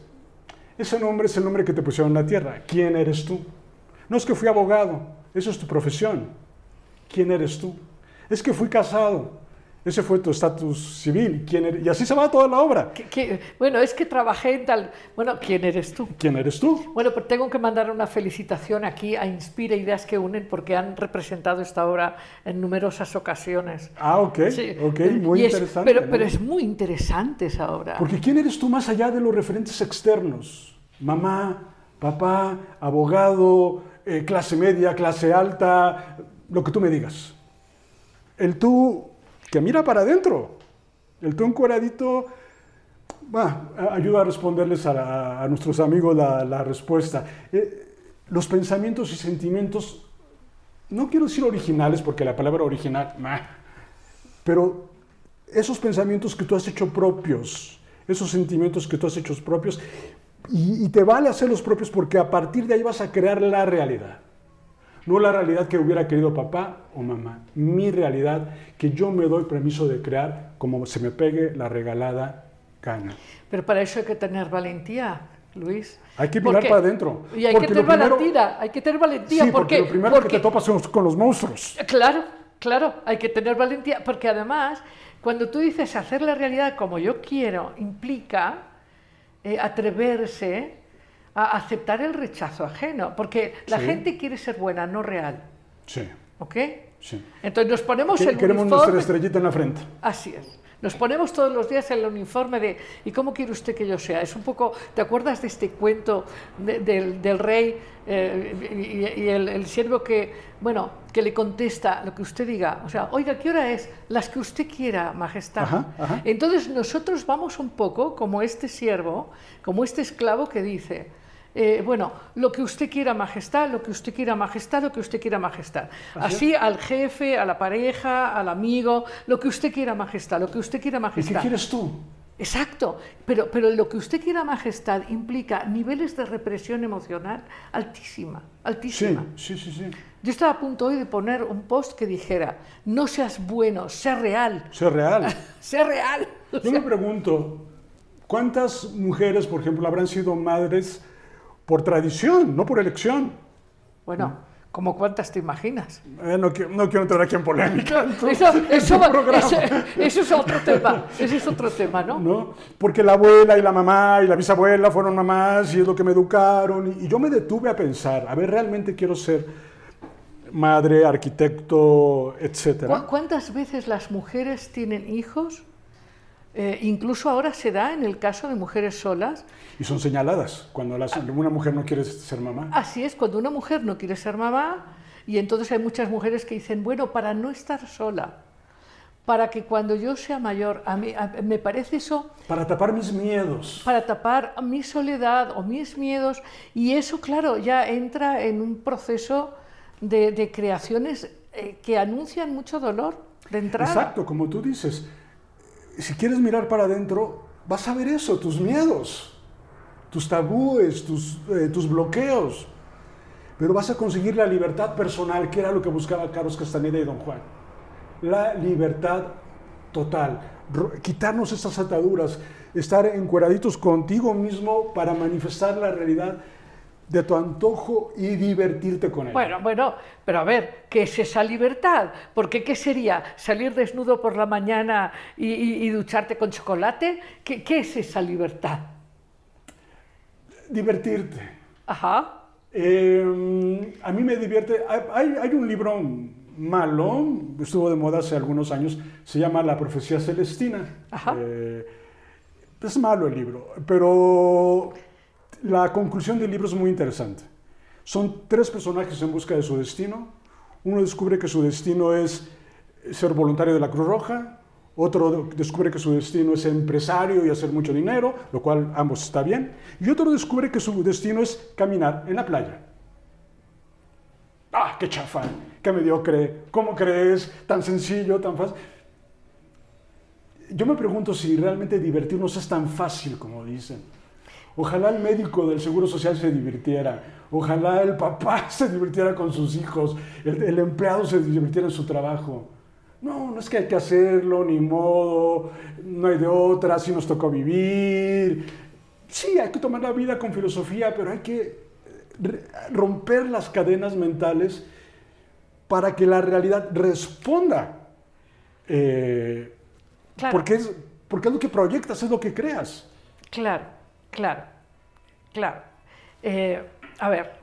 Ese nombre es el nombre que te pusieron en la tierra. ¿Quién eres tú? No es que fui abogado, eso es tu profesión. ¿Quién eres tú? Es que fui casado. Ese fue tu estatus civil. ¿Quién eres? Y así se va toda la obra. Que- que- bueno, es que trabajé en tal. Bueno, ¿quién eres tú? ¿Quién eres tú? Bueno, pues tengo que mandar una felicitación aquí a Inspira Ideas que Unen porque han representado esta obra en numerosas ocasiones. Ah, ok, Sí. ok, muy Y es- interesante. pero, ¿no? pero es muy interesante esa obra. Porque ¿quién eres tú más allá de los referentes externos? Mamá, papá, abogado, eh, clase media, clase alta, lo que tú me digas. el tú que mira para adentro, el tú encueradito, ayuda a responderles a, a nuestros amigos la, respuesta. Eh, los pensamientos y sentimientos, no quiero decir originales porque la palabra original, pero esos pensamientos que tú has hecho propios, esos sentimientos que tú has hecho propios, y, y te vale hacerlos propios porque a partir de ahí vas a crear la realidad. No la realidad que hubiera querido papá o mamá, mi realidad que yo me doy permiso de crear como se me pegue la regalada gana. Pero para eso hay que tener valentía, Luis. Hay que mirar para adentro, Y hay porque que tener primero- valentía, hay que tener valentía. Sí, porque, porque, lo primero porque- que te topas son con los monstruos. Claro, claro, hay que tener valentía, porque además, cuando tú dices hacer la realidad como yo quiero, implica eh, atreverse a aceptar el rechazo ajeno, porque la Sí. gente quiere ser buena, no real, Sí, ¿ok? sí. Entonces nos ponemos el Queremos uniforme... nuestra estrellita en la frente. Así es. Nos ponemos todos los días el uniforme de ¿y cómo quiere usted que yo sea? Es un poco, ¿te acuerdas de este cuento de- del, del rey eh, y, y el, el siervo que, bueno, que le contesta lo que usted diga? O sea, oiga, ¿qué hora es? Las que usted quiera, majestad. Ajá, ajá. Entonces nosotros vamos un poco como este siervo, como este esclavo que dice, eh, bueno, lo que usted quiera, majestad, lo que usted quiera, majestad, lo que usted quiera, majestad. Así al jefe, a la pareja, al amigo, lo que usted quiera, majestad, lo que usted quiera, ¿Y qué majestad. quieres tú? Exacto, pero, pero lo que usted quiera, majestad, implica niveles de represión emocional altísima, altísima. sí, sí, sí. Yo estaba a punto hoy de poner un post que dijera, no seas bueno, sé real, Ser real. sé real. (laughs) (laughs) O Yo sea, me pregunto, ¿cuántas mujeres, por ejemplo, habrán sido madres por tradición, no por elección? Bueno, como cuántas te imaginas. Eh, no, no quiero entrar aquí en polémica. (laughs) Eso, eso, va- eso- eso es otro tema, ese es otro tema, ¿no? ¿no? Porque la abuela y la mamá y la bisabuela fueron mamás y es lo que me educaron. Y, y yo me detuve a pensar, a ver, realmente quiero ser madre, arquitecto, ¿Cu- etcétera. ¿Cuántas veces las mujeres tienen hijos? Eh, incluso ahora se da en el caso de mujeres solas. Y son señaladas cuando las- una mujer no quiere ser mamá. Así es, cuando una mujer no quiere ser mamá, y entonces hay muchas mujeres que dicen, bueno, para no estar sola, para que cuando yo sea mayor, a mí, a- me parece eso Para tapar mis miedos. para tapar mi soledad o mis miedos, y eso, claro, ya entra en un proceso de, de creaciones eh, que anuncian mucho dolor de entrada. Exacto, como tú dices. Si quieres mirar para adentro, vas a ver eso, tus miedos, tus tabúes, tus, eh, tus bloqueos. Pero vas a conseguir la libertad personal, que era lo que buscaba Carlos Castaneda y Don Juan. La libertad total. Quitarnos estas ataduras, estar encueraditos contigo mismo para manifestar la realidad de tu antojo y divertirte con ella. Bueno, bueno, pero a ver, ¿qué es esa libertad? Porque ¿qué sería? ¿Salir desnudo por la mañana y, y- y ducharte con chocolate? ¿Qué, qué es esa libertad? Divertirte. Ajá, Eh, a mí me divierte. Hay, hay un libro malo, estuvo de moda hace algunos años, se llama La Profecía Celestina. Ajá. Eh, es malo el libro, pero la conclusión del libro es muy interesante. Son tres personajes en busca de su destino. Uno descubre que su destino es ser voluntario de la Cruz Roja. Otro descubre que su destino es empresario y hacer mucho dinero, lo cual ambos está bien. Y otro descubre que su destino es caminar en la playa. ¡Ah, qué chafa! ¡Qué mediocre! ¿Cómo crees? Tan sencillo, tan fácil. Yo me pregunto si realmente divertirnos es tan fácil como dicen. Ojalá el médico del Seguro Social se divirtiera. Ojalá el papá (laughs) se divirtiera con sus hijos. El, el empleado se divirtiera en su trabajo. No, no es que hay que hacerlo, ni modo, no hay de otra, así nos tocó vivir. Sí, hay que tomar la vida con filosofía, pero hay que eh, romper las cadenas mentales para que la realidad responda. Eh, Claro. porque, es, porque es lo que proyectas, es lo que creas. claro, claro, claro. Eh, a ver,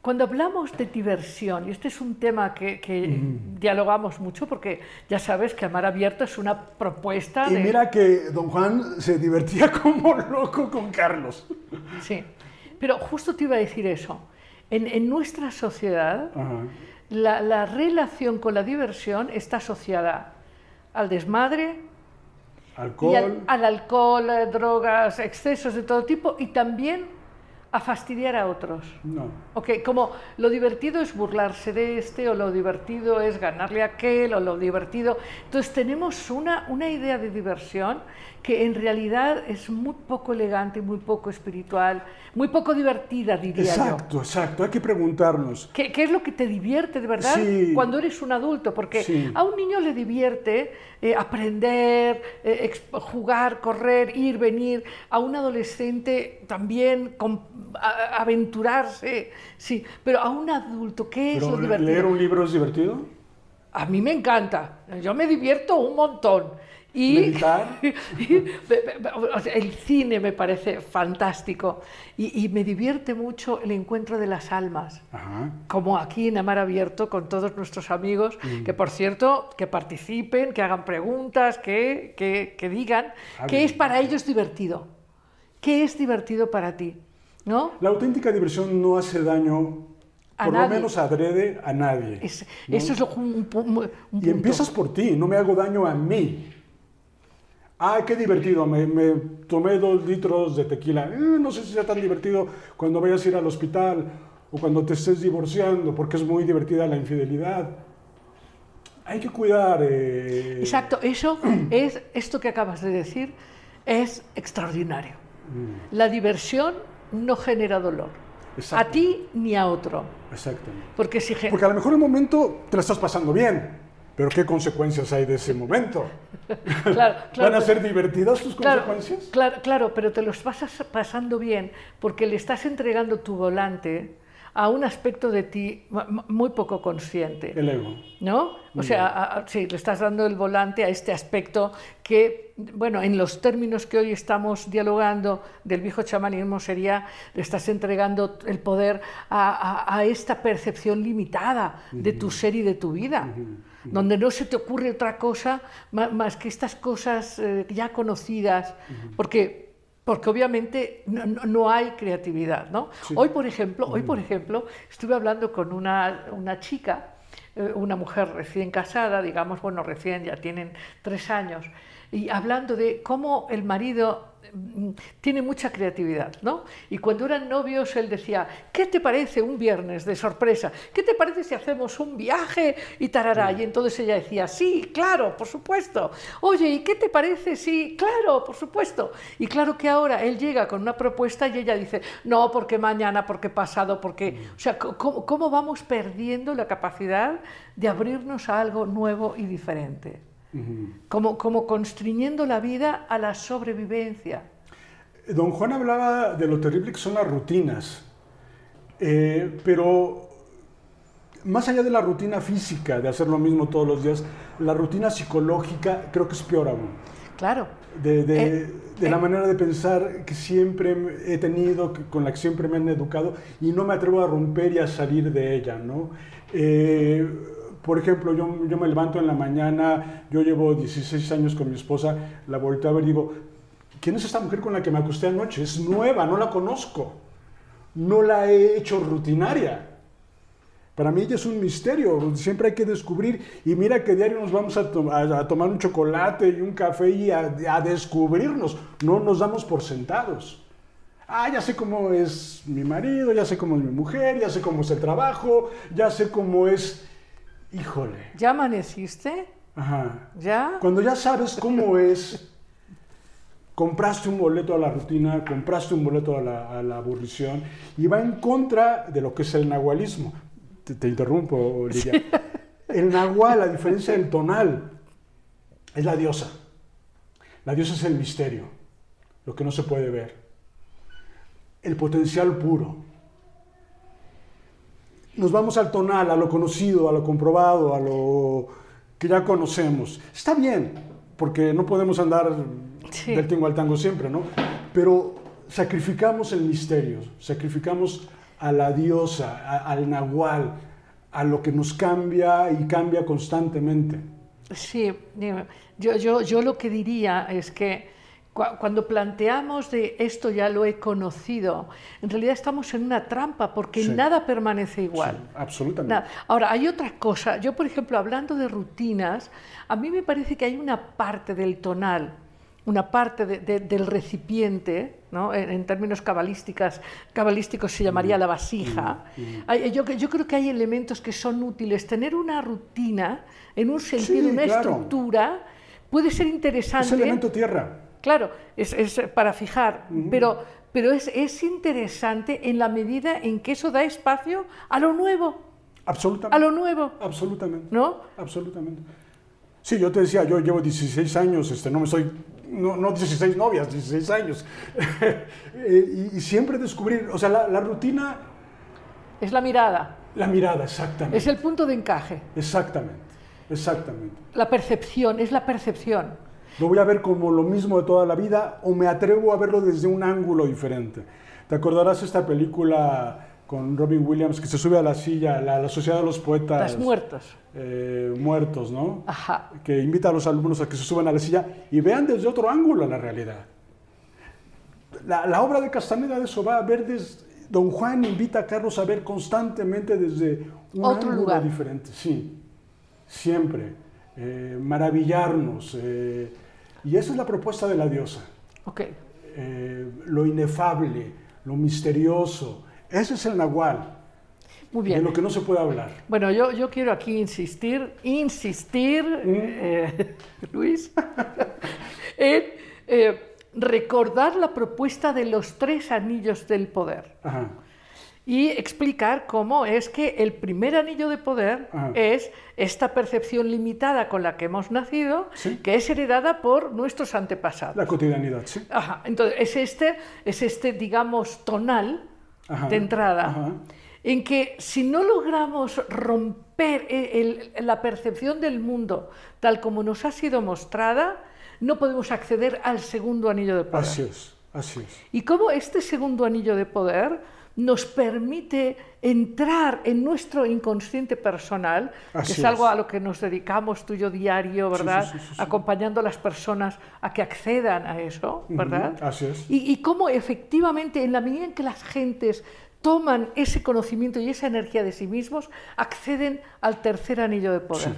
cuando hablamos de diversión, y este es un tema que, que dialogamos mucho porque ya sabes que Amar Abierto es una propuesta Y de... mira que don Juan se divertía (laughs) como loco con Carlos. Sí, pero justo te iba a decir eso. En, en nuestra sociedad la, la relación con la diversión está asociada al desmadre, Alcohol. al, al alcohol, eh, drogas, excesos de todo tipo y también a fastidiar a otros. No. Ok, como lo divertido es burlarse de este, o lo divertido es ganarle a aquel, o lo divertido. Entonces tenemos una, una idea de diversión que en realidad es muy poco elegante, muy poco espiritual, muy poco divertida, diría yo. Exacto, exacto. Hay que preguntarnos. ¿Qué, qué es lo que te divierte de verdad Sí. cuando eres un adulto? Porque Sí. a un niño le divierte eh, aprender, eh, jugar, correr, ir, venir. A un adolescente también aventurarse. Sí, pero a un adulto, ¿qué es lo divertido? ¿Leer un libro es divertido? A mí me encanta. Yo me divierto un montón. Y, ¿Meditar? (laughs) y el cine me parece fantástico. Y, y me divierte mucho el encuentro de las almas Ajá. como aquí en Amar Abierto con todos nuestros amigos, Mm. que por cierto, que participen, que hagan preguntas, que, que, que digan Ah, qué es para ellos divertido, qué es divertido para ti, ¿no? La auténtica diversión no hace daño, A por nadie. lo menos adrede, a nadie. Es- ¿no? Eso es lo- un, un punto. Y empiezas por ti, no me hago daño a mí. Ah, qué divertido, me, me tomé dos litros de tequila. Eh, no sé si sea tan divertido cuando vayas a ir al hospital o cuando te estés divorciando, porque es muy divertida la infidelidad. Hay que cuidar. eh, Exacto, eso (clears throat) es esto que acabas de decir, es extraordinario. Mm. La diversión no genera dolor, Exacto. a ti ni a otro, Exactamente. porque si Porque a lo mejor en el momento te la estás pasando bien, pero ¿qué consecuencias hay de ese momento? (laughs) claro, (laughs) claro, ¿Van a ser divertidas tus Claro, consecuencias? claro, claro, pero te lo pasas pasando bien porque le estás entregando tu volante a un aspecto de ti mu- mu- muy poco consciente, El ego. ¿no? O sea, a- a- sí, le estás dando el volante a este aspecto que, bueno, en los términos que hoy estamos dialogando del viejo chamanismo sería, le estás entregando el poder a, a- esta percepción limitada de tu ser y de tu vida, donde no se te ocurre otra cosa más que estas cosas eh, ya conocidas, porque porque obviamente no, no- no hay creatividad, ¿no? Sí. Hoy, por ejemplo, hoy, por ejemplo, estuve hablando con una, una chica, eh, una mujer recién casada, digamos, bueno, recién ya tienen tres años, y hablando de cómo el marido mm, tiene mucha creatividad, ¿no? Y cuando eran novios, él decía, ¿qué te parece un viernes de sorpresa? ¿Qué te parece si hacemos un viaje y tarará? Y entonces ella decía, sí, claro, por supuesto. Oye, ¿y qué te parece si, claro, por supuesto? Y claro que ahora él llega con una propuesta y ella dice, no, porque mañana, porque pasado, porque... O sea, ¿cómo, cómo vamos perdiendo la capacidad de abrirnos a algo nuevo y diferente? Como, como constriñendo la vida a la sobrevivencia. Don Juan hablaba de lo terrible que son las rutinas, Eh, pero más allá de la rutina física, de hacer lo mismo todos los días, la rutina psicológica creo que es peor aún. Claro. De, de- Eh, de la eh. manera de pensar que siempre he tenido, con la que siempre me han educado, y no me atrevo a romper y a salir de ella, ¿no? Eh, por ejemplo, yo, yo me levanto en la mañana, yo llevo 16 años con mi esposa, la volteo a ver y digo, ¿quién es esta mujer con la que me acosté anoche? Es nueva, no la conozco, no la he hecho rutinaria. Para mí ella es un misterio, siempre hay que descubrir. Y mira que diario nos vamos a, to- a- a tomar un chocolate y un café y a, a descubrirnos. No nos damos por sentados. Ah, ya sé cómo es mi marido, ya sé cómo es mi mujer, ya sé cómo es el trabajo, ya sé cómo es... Híjole. ¿Ya amaneciste? Ajá. ¿Ya? Cuando ya sabes cómo es, compraste un boleto a la rutina, compraste un boleto a la, a la aburrición y va en contra de lo que es el nahualismo. Te, te interrumpo, Lidia. (laughs) El nahual, a diferencia del tonal, es la diosa. La diosa es el misterio, lo que no se puede ver. El potencial puro. Nos vamos al tonal, a lo conocido, a lo comprobado, a lo que ya conocemos. Está bien, porque no podemos andar Sí. del tingo al tango siempre, ¿no? Pero sacrificamos el misterio, sacrificamos a la diosa, a- al nahual, a lo que nos cambia y cambia constantemente. Sí, yo, yo, yo lo que diría es que Cuando planteamos de esto ya lo he conocido, en realidad estamos en una trampa porque Sí. nada permanece igual. Sí, absolutamente. Nada. Ahora, hay otra cosa. Yo, por ejemplo, hablando de rutinas, a mí me parece que hay una parte del tonal, una parte de- de- del recipiente, ¿no? en, en términos cabalísticas, cabalísticos se llamaría Mm. la vasija. Hay- yo, yo creo que hay elementos que son útiles. Tener una rutina, en un sentido, Sí, una claro. estructura, puede ser interesante. Es elemento tierra. Claro, es, es para fijar, pero, pero es, es interesante en la medida en que eso da espacio a lo nuevo, Absolutamente. a lo nuevo, Absolutamente. ¿no? Absolutamente. Sí, yo te decía, yo llevo 16 años, este, no me soy, no, no 16 novias, 16 años. (laughs) Eh, y, y siempre descubrir, o sea, la, la rutina, Es la mirada, la mirada, exactamente. es el punto de encaje, Exactamente, exactamente. la percepción, es la percepción. Lo voy a ver como lo mismo de toda la vida o me atrevo a verlo desde un ángulo diferente. ¿Te acordarás esta película con Robin Williams que se sube a la silla, la, la Sociedad de los Poetas Estás muertos. eh, Muertos, ¿no? Ajá. que invita a los alumnos a que se suban a la silla y vean desde otro ángulo la realidad. La, la obra de Castaneda de eso va a ver desde... Don Juan invita a Carlos a ver constantemente desde un Otro ángulo lugar. diferente, sí, siempre, eh, maravillarnos. eh, y esa es la propuesta de la diosa, Ok. eh, lo inefable, lo misterioso, ese es el nahual, Muy de bien. lo que no se puede hablar. Bueno, yo, yo quiero aquí insistir, insistir, eh, (laughs) Luis, (laughs) en eh, recordar la propuesta de los tres anillos del poder. Ajá. Y explicar cómo es que el primer anillo de poder Ajá. es esta percepción limitada con la que hemos nacido, Sí. que es heredada por nuestros antepasados. La cotidianidad, sí. Ajá, entonces es este, es este, digamos, tonal Ajá, de entrada, en que si no logramos romper el- el- la percepción del mundo tal como nos ha sido mostrada, no podemos acceder al segundo anillo de poder. Así es, así es. Y cómo este segundo anillo de poder nos permite entrar en nuestro inconsciente personal, Así que es algo es. a lo que nos dedicamos tú y yo diario, ¿verdad? sí, sí, sí, sí. Acompañando a las personas a que accedan a eso, ¿verdad? Ujú, así es. Y, y cómo efectivamente, en la medida en que las gentes toman ese conocimiento y esa energía de sí mismos, acceden al tercer anillo de poder.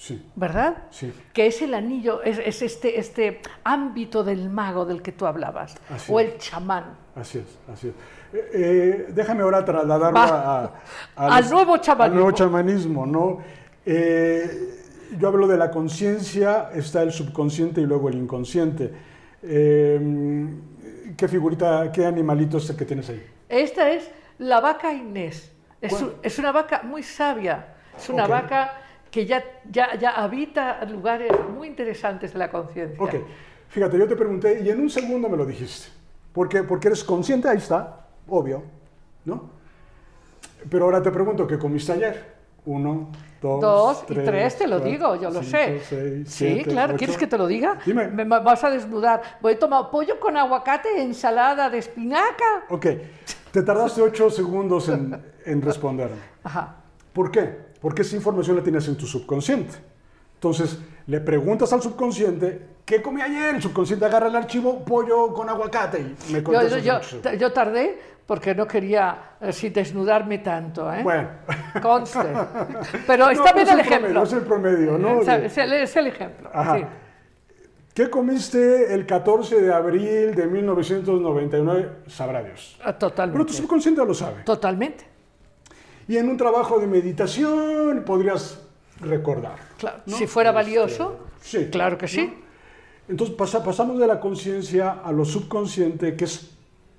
Sí, ¿Verdad? sí. Que es el anillo, es, es este, este ámbito del mago del que tú hablabas, Así o el chamán. Así es, así es. Eh, eh, déjame ahora trasladarlo a, a Al los- nuevo al nuevo chamanismo, ¿no? Eh, yo hablo de la conciencia, está el subconsciente y luego el inconsciente. ¿Qué figurita, qué animalito es el que tienes ahí? Esta es la vaca Inés. Es, una vaca muy sabia. Es una vaca que ya, ya, ya habita lugares muy interesantes de la conciencia. Ok, fíjate, yo te pregunté y en un segundo me lo dijiste. Porque, porque eres consciente, ahí está, obvio, ¿no? Pero ahora te pregunto, ¿qué comiste ayer? Uno, dos, Dos y tres, tres, te lo cuatro, digo, yo lo cinco, sé. seis, sí, siete, claro. ocho. ¿Quieres que te lo diga? Dime. Me vas a desnudar. Voy a tomar pollo con aguacate, ensalada de espinaca. Ok, te tardaste ocho segundos en, en responderme. Ajá. ¿Por qué? Porque esa información la tienes en tu subconsciente. Entonces, le preguntas al subconsciente, ¿qué comí ayer? El subconsciente agarra el archivo, pollo con aguacate y me Yo, yo, yo- yo tardé porque no quería eh, sí, desnudarme tanto. ¿eh? Bueno. Conste. (laughs) Pero No, está bien es el el promedio, ejemplo. es el promedio, ¿no? Es el, es el- es el ejemplo. Ajá. sí. ¿Qué comiste el 14 de abril de 1999? Sabrá Dios. Ah, Totalmente. Pero tu subconsciente lo sabe. Totalmente. Y en un trabajo de meditación podrías recordar. Claro. ¿no? Si fuera Este, valioso, sí, claro que ¿no? sí. Entonces pasa- pasamos de la conciencia a lo subconsciente, que es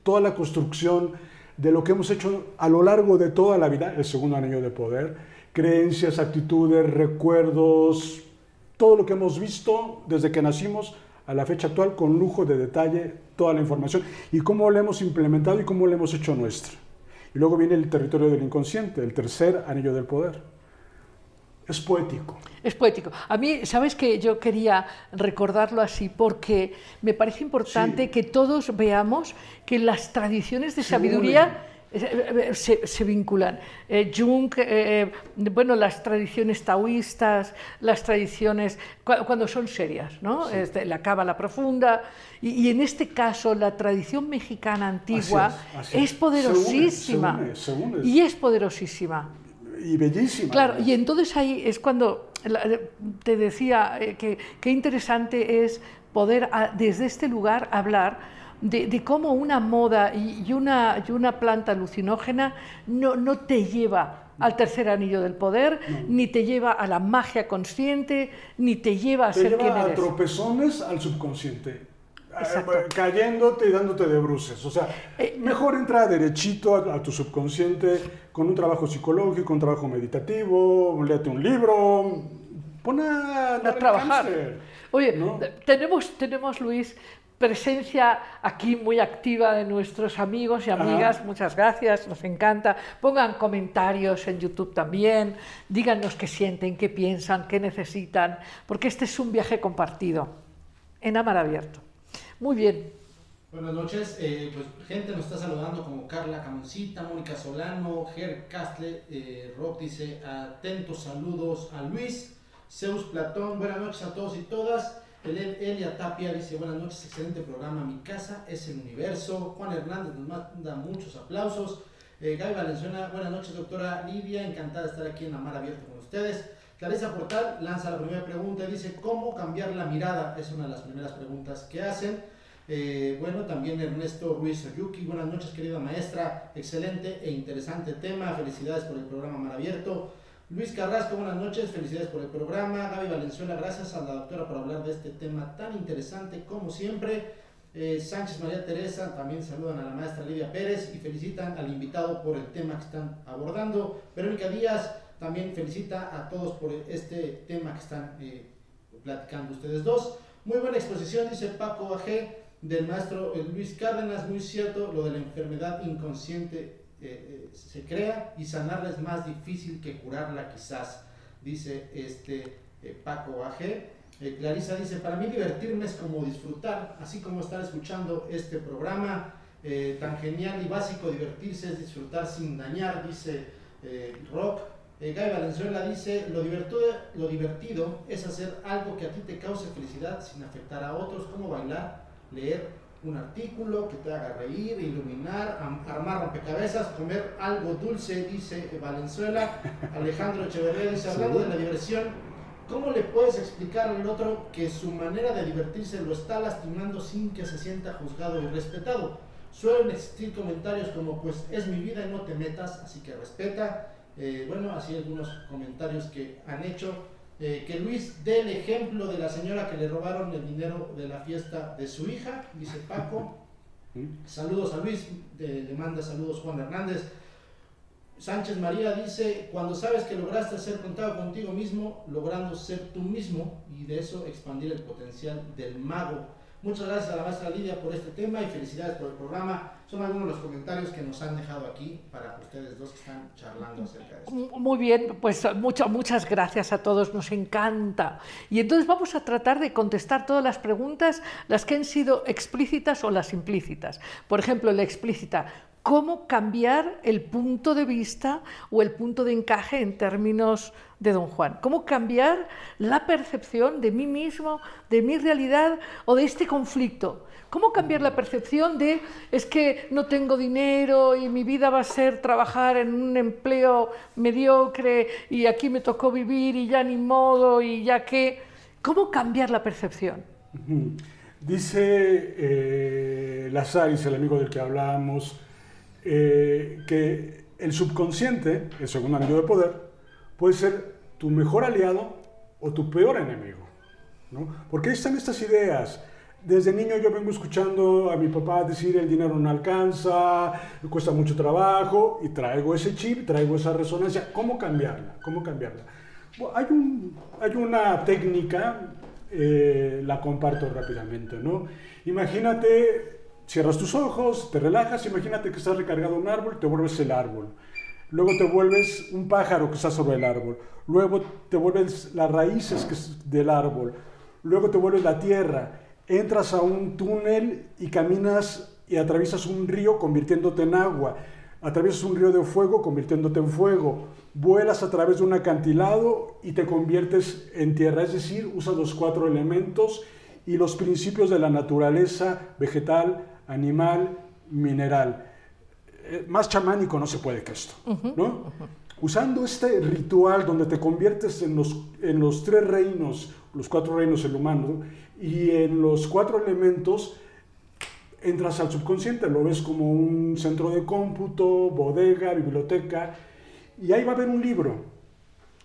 toda la construcción de lo que hemos hecho a lo largo de toda la vida, el segundo anillo de poder, creencias, actitudes, recuerdos, todo lo que hemos visto desde que nacimos a la fecha actual con lujo de detalle, toda la información y cómo la hemos implementado y cómo la hemos hecho nuestra. Y luego viene el territorio del inconsciente, el tercer anillo del poder. Es poético. Es poético. A mí, ¿sabes que Yo quería recordarlo así porque me parece importante Sí. que todos veamos que las tradiciones de sabiduría se, se vinculan. Eh, Jung, eh, bueno, las tradiciones taoístas, las tradiciones, cuando son serias, ¿no? Sí. Este, la cábala profunda, y, y, en este caso la tradición mexicana antigua Así es, así es, es. poderosísima. Se une, se une, se une. Y es poderosísima. Y bellísima. Claro, y entonces ahí es cuando te decía eh, que qué interesante es poder desde este lugar hablar de, de cómo una moda y, y una, y una planta alucinógena no, no te lleva al tercer anillo del poder, ni te lleva a la magia consciente, ni te lleva a Te ser quien lleva a eres. tropezones al subconsciente. Exacto. Cayéndote y dándote de bruces. O sea, Eh, mejor entra derechito a, a tu subconsciente con un trabajo psicológico, un trabajo meditativo, léete un libro, pon a, a trabajar. cáncer, Oye, ¿no? tenemos, tenemos, Luis, presencia aquí muy activa de nuestros amigos y amigas. Ajá. Muchas gracias, nos encanta. Pongan comentarios en YouTube también, díganos qué sienten, qué piensan, qué necesitan, porque este es un viaje compartido en Amar Abierto. Muy bien, Buenas noches, eh, pues gente nos está saludando como Carla Camoncita, Mónica Solano, Ger Castle, eh, Rock dice atentos saludos a Luis, Zeus Platón, buenas noches a todos y todas, Elia Tapia dice buenas noches, excelente programa, mi casa es el universo, Juan Hernández nos manda muchos aplausos, eh, Gaby Valenzuela, buenas noches doctora Lidia, encantada de estar aquí en Amar Abierto con ustedes. Clarisa Portal lanza la primera pregunta y dice, ¿cómo cambiar la mirada? Es una de las primeras preguntas que hacen. Eh, bueno, también Ernesto Ruiz Oyuki, buenas noches querida maestra, excelente e interesante tema, felicidades por el programa Mar Abierto. Luis Carrasco, buenas noches, felicidades por el programa. Gaby Valenzuela, gracias a la doctora por hablar de este tema tan interesante como siempre. Eh, Sánchez María Teresa también saludan a la maestra Lidia Pérez y felicitan al invitado por el tema que están abordando. Verónica Díaz también felicita a todos por este tema que están eh, platicando ustedes dos. Muy buena exposición, dice Paco AG del maestro eh, Luis Cárdenas, muy cierto, lo de la enfermedad inconsciente eh, eh, se crea y sanarla es más difícil que curarla quizás, dice este eh, Paco AG. Eh, Clarisa dice, para mí divertirme es como disfrutar, así como estar escuchando este programa tan genial y básico, divertirse es disfrutar sin dañar, dice Rock. Gaby Valenzuela dice, lo divertido, lo divertido es hacer algo que a ti te cause felicidad sin afectar a otros, como bailar, leer un artículo que te haga reír, iluminar, armar rompecabezas, comer algo dulce, dice Valenzuela. (laughs) Alejandro Echeverría dice, hablando de la diversión, ¿cómo le puedes explicar al otro que su manera de divertirse lo está lastimando sin que se sienta juzgado y respetado? Suelen existir comentarios como, pues es mi vida y no te metas, así que respeta. Eh, bueno, así algunos comentarios que han hecho. Eh, que Luis dé el ejemplo de la señora que le robaron el dinero de la fiesta de su hija, dice Paco. Saludos a Luis, de- le manda saludos Juan Hernández. Sánchez María dice, cuando sabes que lograste ser contado contigo mismo, logrando ser tú mismo y de eso expandir el potencial del mago. Muchas gracias a la maestra Lidia por este tema y felicidades por el programa. Son algunos de los comentarios que nos han dejado aquí para ustedes dos que están charlando acerca de esto. Muy bien, pues mucho- muchas gracias a todos, nos encanta. Y entonces vamos a tratar de contestar todas las preguntas, las que han sido explícitas o las implícitas. Por ejemplo, la explícita, ¿cómo cambiar el punto de vista o el punto de encaje en términos de Don Juan? ¿Cómo cambiar la percepción de mí mismo, de mi realidad o de este conflicto? ¿Cómo cambiar la percepción de es que no tengo dinero y mi vida va a ser trabajar en un empleo mediocre y aquí me tocó vivir y ya ni modo y ya que... ¿Cómo cambiar la percepción? Dice eh, Lazaris, el amigo del que hablábamos, eh, que el subconsciente, el segundo anillo de poder, puede ser tu mejor aliado o tu peor enemigo. ¿no? Porque ahí están estas ideas. Desde niño yo vengo escuchando a mi papá decir el dinero no alcanza, cuesta mucho trabajo y traigo ese chip, traigo esa resonancia. ¿Cómo cambiarla? ¿Cómo cambiarla? Hay, un, hay una técnica, eh, la comparto rápidamente, ¿no? Imagínate, cierras tus ojos, te relajas, imagínate que estás recargado un árbol, te vuelves el árbol. Luego te vuelves un pájaro que está sobre el árbol. Luego te vuelves las raíces del árbol. Luego te vuelves la tierra. Entras a un túnel y caminas y atraviesas un río convirtiéndote en agua. Atraviesas un río de fuego convirtiéndote en fuego. Vuelas a través de un acantilado y te conviertes en tierra. Es decir, usas los cuatro elementos y los principios de la naturaleza vegetal, animal, mineral. Eh, más chamánico no se puede que esto. ¿no? Usando este ritual donde te conviertes en los, en los tres reinos, los cuatro reinos el humano, y en los cuatro elementos, entras al subconsciente, lo ves como un centro de cómputo, bodega, biblioteca, y ahí va a haber un libro,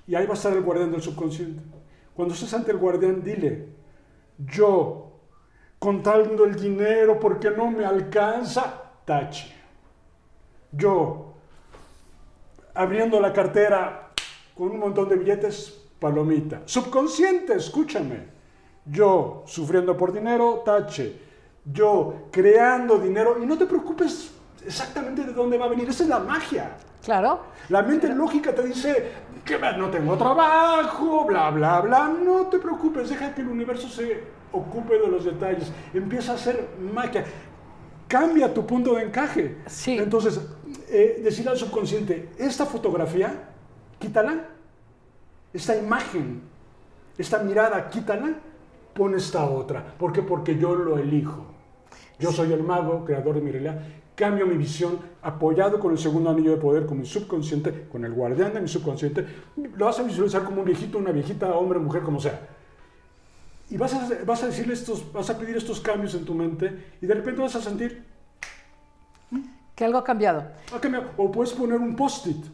y ahí va a estar el guardián del subconsciente. Cuando estés ante el guardián, dile, yo, contando el dinero porque no me alcanza, tache. Yo, abriendo la cartera con un montón de billetes, palomita. Subconsciente, escúchame. Yo, sufriendo por dinero, tache. Yo, creando dinero, y no te preocupes exactamente de dónde va a venir, esa es la magia. Claro. La mente lógica te dice que no tengo trabajo, bla, bla, bla. No te preocupes, deja que el universo se ocupe de los detalles. Empieza a hacer magia. Cambia tu punto de encaje. Sí. Entonces, eh, decir al subconsciente, esta fotografía, quítala. Esta imagen, esta mirada, quítala. Pon esta otra. ¿Por qué? Porque yo lo elijo. Yo soy el mago, creador de mi realidad cambio mi visión, apoyado con el segundo anillo de poder, con mi subconsciente, con el guardián de mi subconsciente, lo vas a visualizar como un viejito, una viejita, hombre, mujer, como sea. Y vas a, vas a decirle estos, vas a pedir estos cambios en tu mente y de repente vas a sentir que algo ha cambiado. Ha cambiado. O puedes poner un post-it.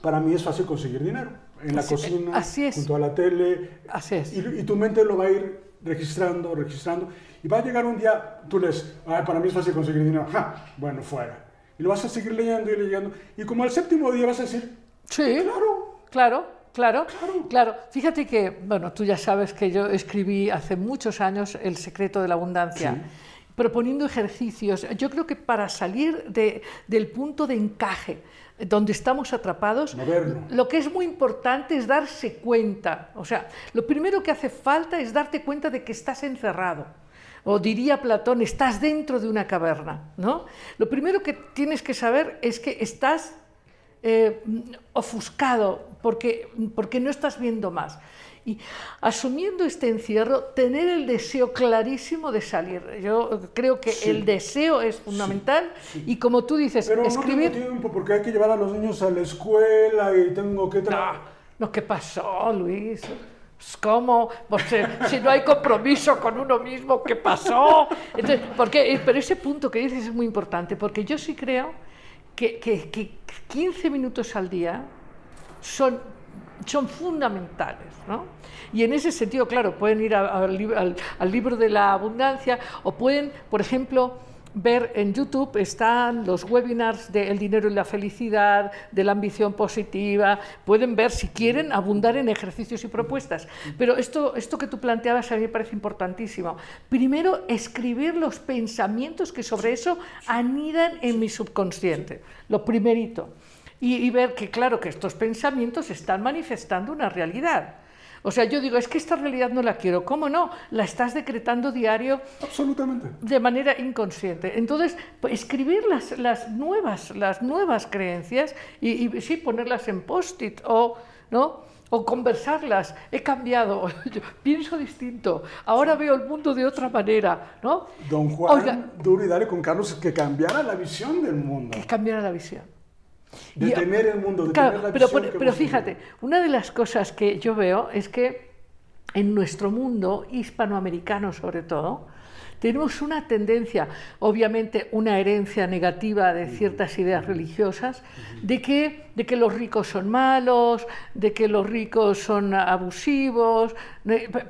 Para mí es fácil conseguir dinero. En la Así- cocina, así es. junto a la tele. Así es. Y, y tu mente lo va a ir registrando, registrando. Y va a llegar un día, tú lees, Ay, para mí es fácil conseguir dinero. Ja, bueno, fuera. Y lo vas a seguir leyendo y leyendo. Y como al séptimo día vas a decir, Sí. claro, Claro, claro, claro. Fíjate que, bueno, tú ya sabes que yo escribí hace muchos años El secreto de la abundancia, proponiendo ejercicios. Yo creo que para salir de- del punto de encaje donde estamos atrapados, lo que es muy importante es darse cuenta. O sea, lo primero que hace falta es darte cuenta de que estás encerrado. O diría Platón, estás dentro de una caverna, ¿no? Lo primero que tienes que saber es que estás eh, ofuscado porque, porque no estás viendo más. Y asumiendo este encierro, tener el deseo clarísimo de salir. Yo creo que Sí. el deseo es fundamental y como tú dices, pero escribir... no tengo tiempo porque hay que llevar a los niños a la escuela y tengo que... No, no, ¿qué pasó, Luis? Pues, ¿Cómo? Pues, eh, si no hay compromiso con uno mismo, ¿qué pasó? Entonces, porque, eh, pero ese punto que dices es muy importante, porque yo sí creo que, que- que 15 minutos al día son, son fundamentales. ¿no? Y en ese sentido, claro, pueden ir al- al libro de la abundancia o pueden, por ejemplo, ver en YouTube están los webinars de El dinero y la felicidad, de la ambición positiva. Pueden ver, si quieren, abundar en ejercicios y propuestas. Pero esto, esto que tú planteabas a mí me parece importantísimo. Primero, escribir los pensamientos que sobre eso anidan en mi subconsciente. Lo primerito. Y, y ver que, claro, que estos pensamientos están manifestando una realidad. O sea, yo digo, es que esta realidad no la quiero. ¿Cómo no? La estás decretando diario Absolutamente. de manera inconsciente. Entonces, pues, escribir las, las, nuevas, las nuevas creencias y, y sí ponerlas en post-it o, ¿no? o conversarlas. He cambiado, (laughs) yo pienso distinto, ahora veo el mundo de otra manera. ¿no? Don Juan, Oiga. duro y dale con Carlos que cambiara la visión del mundo. Que cambiara la visión. De Y- tener el mundo, de Claro, tener la pero, visión pero fíjate, una de las cosas que yo veo es que en nuestro mundo hispanoamericano sobre todo, tenemos una tendencia, obviamente una herencia negativa de ciertas ideas religiosas, de que, de que los ricos son malos, de que los ricos son abusivos,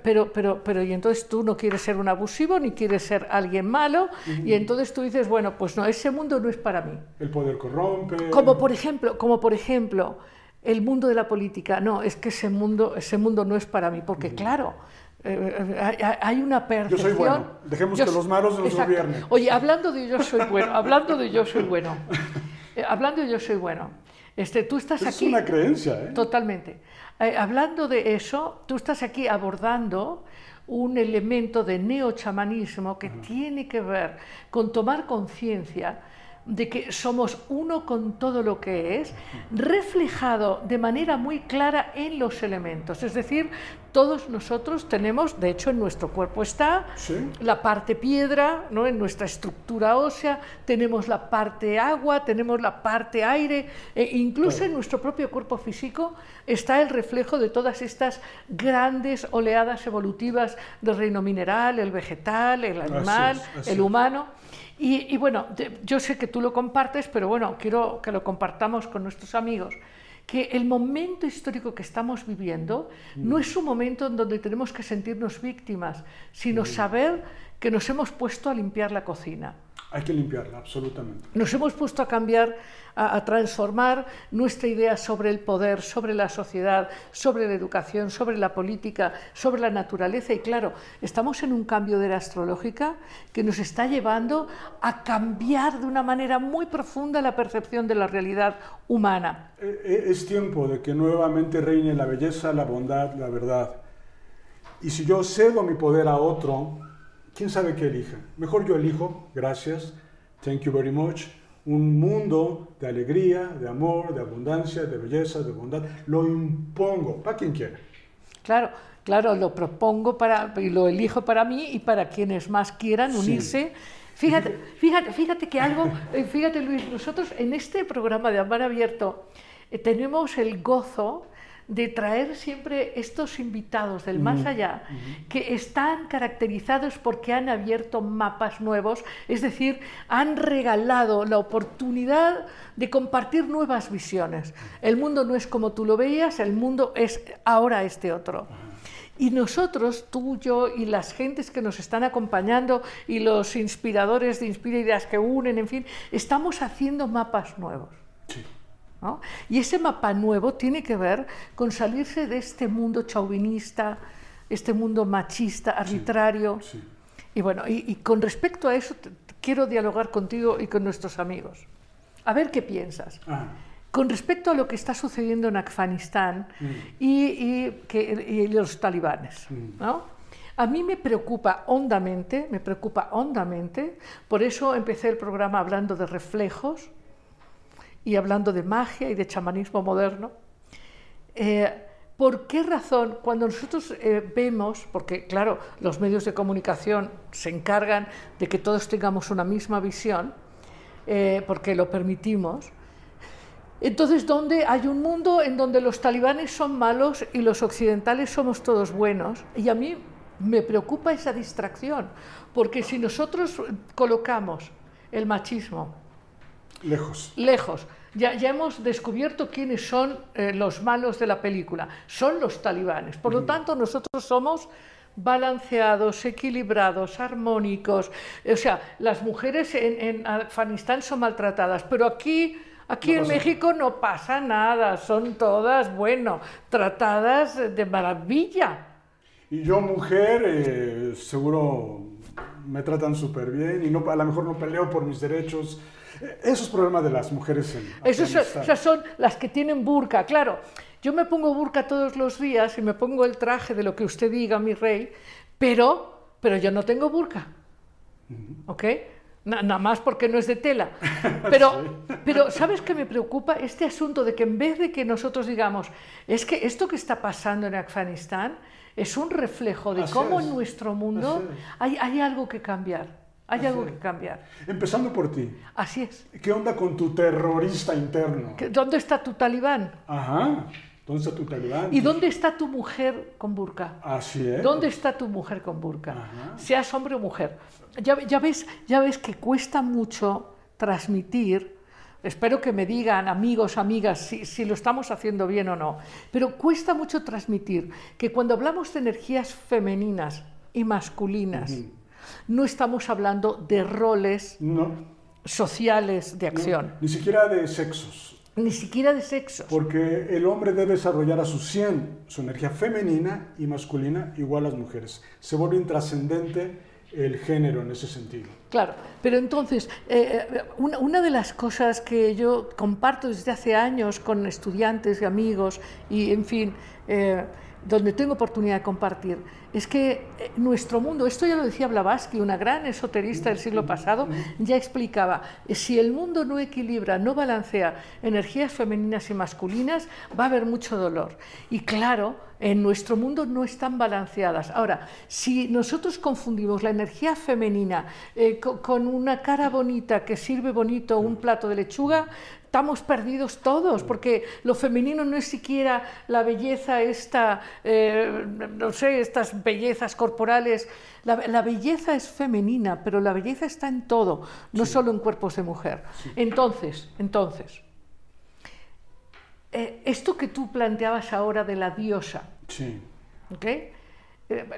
pero, pero y entonces tú no quieres ser un abusivo ni quieres ser alguien malo, y entonces tú dices, bueno, pues no, ese mundo no es para mí. El poder corrompe. Como por ejemplo, como por ejemplo, el mundo de la política. No, es que ese mundo, ese mundo no es para mí, porque claro, eh, eh, hay, una percepción. bueno, dejemos Yo que los malos nos Exacto. gobiernen. Oye, hablando de yo soy bueno, hablando de yo soy bueno, (laughs) eh, hablando de yo soy bueno, este, tú estás es aquí. una creencia, ¿eh? Totalmente. Hablando de eso, tú estás aquí abordando un elemento de neochamanismo que tiene que ver con tomar conciencia de que somos uno con todo lo que es, reflejado de manera muy clara en los elementos. Es decir, todos nosotros tenemos, de hecho en nuestro cuerpo está Sí. la parte piedra, ¿no? en nuestra estructura ósea, tenemos la parte agua, tenemos la parte aire, e incluso en nuestro propio cuerpo físico está el reflejo de todas estas grandes oleadas evolutivas del reino mineral, el vegetal, el Así animal, es, así el humano. Y, y bueno, yo sé que tú lo compartes, pero bueno, quiero que lo compartamos con nuestros amigos, que el momento histórico que estamos viviendo no es un momento en donde tenemos que sentirnos víctimas, sino saber que nos hemos puesto a limpiar la cocina. Hay que limpiarla, absolutamente. Nos hemos puesto a cambiar, a, a transformar nuestra idea sobre el poder, sobre la sociedad, sobre la educación, sobre la política, sobre la naturaleza. Y claro, estamos en un cambio de la astrológica que nos está llevando a cambiar de una manera muy profunda la percepción de la realidad humana. Eh, eh, Es tiempo de que nuevamente reine la belleza, la bondad, la verdad. Y si yo cedo mi poder a otro, ¿quién sabe qué elija? Mejor yo elijo, gracias, thank you very much, un mundo de alegría, de amor, de abundancia, de belleza, de bondad. Lo impongo, para quien quiera. Claro, claro, lo propongo para, y lo elijo para mí y para quienes más quieran Sí. unirse. Fíjate, fíjate, fíjate que algo, eh, fíjate Luis, nosotros en este programa de Amar Abierto eh, tenemos el gozo de traer siempre estos invitados del más allá que están caracterizados porque han abierto mapas nuevos, es decir, han regalado la oportunidad de compartir nuevas visiones. El mundo no es como tú lo veías, el mundo es ahora este otro. Y nosotros, tú, yo y las gentes que nos están acompañando y los inspiradores de Inspira Ideas que unen, en fin, estamos haciendo mapas nuevos. Sí. ¿No? Y ese mapa nuevo tiene que ver con salirse de este mundo chauvinista, este mundo machista, arbitrario. Sí. Y bueno, y, y con respecto a eso, te- te quiero dialogar contigo y con nuestros amigos. A ver qué piensas. Ah, Con respecto a lo que está sucediendo en Afganistán y, y que, y los talibanes, ¿no? A mí me preocupa hondamente, me preocupa hondamente, por eso empecé el programa hablando de reflejos y hablando de magia y de chamanismo moderno. Eh, ¿Por qué razón cuando nosotros eh, vemos, porque claro, los medios de comunicación se encargan de que todos tengamos una misma visión, eh, porque lo permitimos, entonces, ¿dónde hay un mundo en donde los talibanes son malos y los occidentales somos todos buenos? Y a mí me preocupa esa distracción, porque si nosotros colocamos el machismo lejos. lejos, ya, ya hemos descubierto quiénes son eh, los malos de la película, son los talibanes. Por lo tanto, nosotros somos balanceados, equilibrados, armónicos. O sea, las mujeres en, en Afganistán son maltratadas, pero aquí, aquí No en México no pasa nada, son todas, bueno, tratadas de maravilla. Y yo, mujer, eh, seguro me tratan súper bien y no, a lo mejor no peleo por mis derechos. Eh, Esos problemas de las mujeres en Afganistán. esas son las que tienen burka, claro. Yo me pongo burka todos los días y me pongo el traje de lo que usted diga, mi rey, pero, pero yo no tengo burka. ¿Ok? Na- Nada más porque no es de tela. (laughs) Pero, pero ¿sabes qué me preocupa? Este asunto de que en vez de que nosotros digamos, es que esto que está pasando en Afganistán es un reflejo de Así cómo es. en nuestro mundo es. hay, hay algo que cambiar. Hay algo que cambiar. Empezando por ti. Así es. ¿Qué onda con tu terrorista interno? ¿Qué- ¿Dónde está tu talibán? Ajá. ¿Dónde está tu talibán? ¿Y dónde está tu mujer con burka? Así es. ¿Dónde está tu mujer con burka? Ajá. Seas hombre o mujer. Ya, ya ves, ya ves que cuesta mucho transmitir. Espero que me digan, amigos, amigas, si, si lo estamos haciendo bien o no. Pero cuesta mucho transmitir que cuando hablamos de energías femeninas y masculinas, no estamos hablando de roles No. sociales de no, acción, Ni siquiera de sexos. ni siquiera de sexos. Porque el hombre debe desarrollar a su 100 su energía femenina y masculina igual a las mujeres. Se vuelve intrascendente el género en ese sentido. Claro, pero entonces, eh, eh, una, una de las cosas que yo comparto desde hace años con estudiantes y amigos, y en fin, eh, donde tengo oportunidad de compartir, es que eh, nuestro mundo, esto ya lo decía Blavatsky, una gran esoterista del siglo pasado, ya explicaba, si el mundo no equilibra, no balancea energías femeninas y masculinas, va a haber mucho dolor. Y claro, en nuestro mundo no están balanceadas. Ahora, si nosotros confundimos la energía femenina eh, co- con una cara bonita que sirve bonito un plato de lechuga, estamos perdidos todos, porque lo femenino no es siquiera la belleza esta, eh, no sé, estas bellezas corporales. La, la belleza es femenina, pero la belleza está en todo, no solo en cuerpos de mujer. Entonces, entonces, eh, esto que tú planteabas ahora de la diosa, Sí. ¿ok? Eh,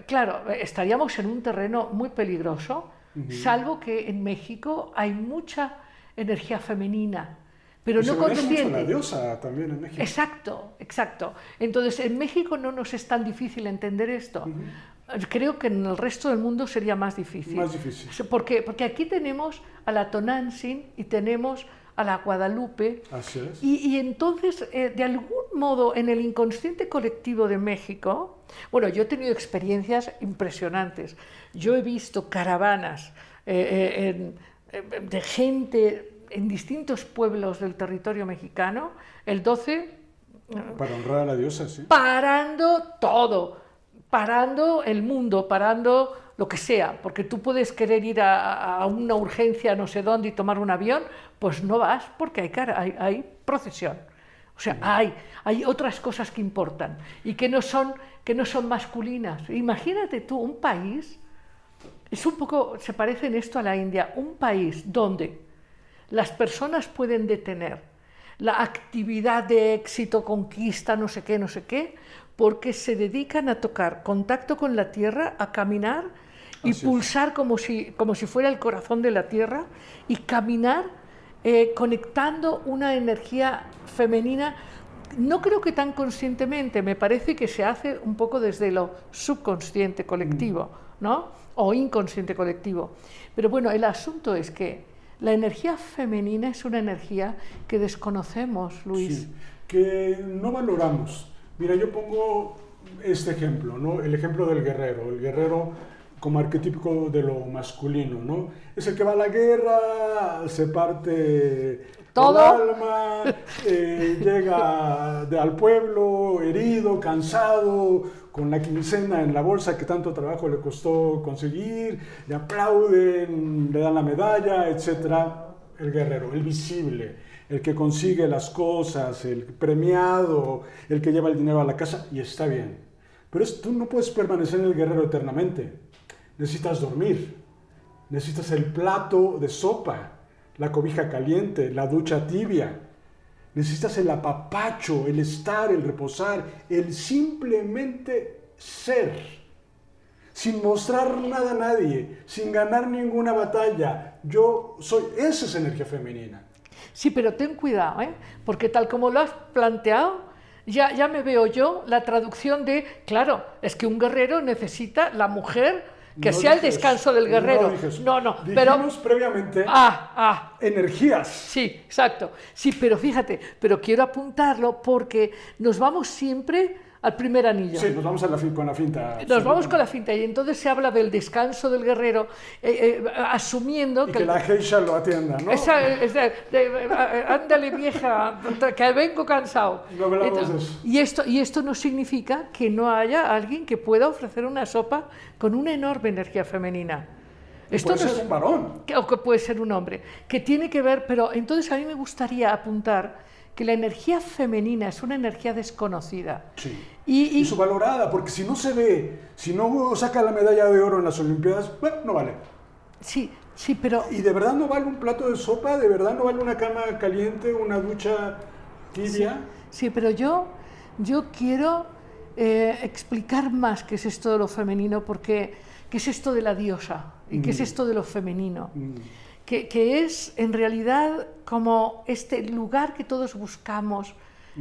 claro, estaríamos en un terreno muy peligroso, salvo que en México hay mucha energía femenina, pero Y no mucho consciente. la diosa también en México. Exacto, exacto. Entonces, en México no nos es tan difícil entender esto. Creo que en el resto del mundo sería más difícil. Más difícil. ¿Por qué? Porque aquí tenemos a la Tonantzin y tenemos a la Guadalupe. Así es. Y, y entonces, eh, de algún modo, en el inconsciente colectivo de México, bueno, yo he tenido experiencias impresionantes. Yo he visto caravanas eh, eh, de gente en distintos pueblos del territorio mexicano, el 12 Para honrar a la diosa, sí. parando todo, parando el mundo, parando lo que sea, porque tú puedes querer ir a, a una urgencia no sé dónde y tomar un avión, pues no vas porque hay, cara, hay, hay procesión. O sea, hay, hay otras cosas que importan y que no, son, que no son masculinas. Imagínate tú un país, es un poco, se parece en esto a la India, un país donde las personas pueden detener la actividad de éxito, conquista, no sé qué, no sé qué, porque se dedican a tocar contacto con la tierra, a caminar y Así pulsar como si, como si fuera el corazón de la tierra y caminar eh, conectando una energía femenina. No creo que tan conscientemente, me parece que se hace un poco desde lo subconsciente colectivo, ¿no? O inconsciente colectivo. Pero bueno, el asunto es que la energía femenina es una energía que desconocemos, Luis. Sí, que no valoramos. Mira, yo pongo este ejemplo, ¿no? El ejemplo del guerrero. El guerrero como arquetípico de lo masculino, ¿no? Es el que va a la guerra, se parte Todo. el alma, eh, llega de- al pueblo herido, cansado, con la quincena en la bolsa que tanto trabajo le costó conseguir, le aplauden, le dan la medalla, etcétera. El guerrero, el visible, el que consigue las cosas, el premiado, el que lleva el dinero a la casa, y está bien. Pero tú no puedes permanecer en el guerrero eternamente. Necesitas dormir, necesitas el plato de sopa, la cobija caliente, la ducha tibia. Necesitas el apapacho, el estar, el reposar, el simplemente ser. Sin mostrar nada a nadie, sin ganar ninguna batalla. Yo soy, esa es energía femenina. Sí, pero ten cuidado, ¿eh? porque tal como lo has planteado, ya, ya me veo yo la traducción de, claro, es que un guerrero necesita la mujer que No sea el descanso del guerrero. No, no, no, pero... Previamente Ah, ah, energías. Sí, exacto. Sí, pero fíjate, pero quiero apuntarlo porque nos vamos siempre al primer anillo. Sí, nos vamos a la con la finta. Nos vamos con la finta y entonces se habla del descanso del guerrero, eh, eh, asumiendo Y que... que la geisha lo atienda, ¿no? Esa- esa- de- de- ándale vieja, que vengo cansado. No Entonces, y, esto, y esto no significa que no haya alguien que pueda ofrecer una sopa con una enorme energía femenina. Esto Puede no ser un varón. que- o que puede ser un hombre, que tiene que ver, pero entonces a mí me gustaría apuntar que la energía femenina es una energía desconocida. Sí. Y, Y, y- su valorada, porque si no se ve, si no saca la medalla de oro en las Olimpiadas, bueno, no vale. sí, sí, pero Y de verdad no vale un plato de sopa, de verdad no vale una cama caliente, una ducha tibia. Sí, pero yo, yo quiero eh, explicar más qué es esto de lo femenino, porque qué es esto de la diosa y qué es esto de lo femenino, Mm. Que, que es en realidad como este lugar que todos buscamos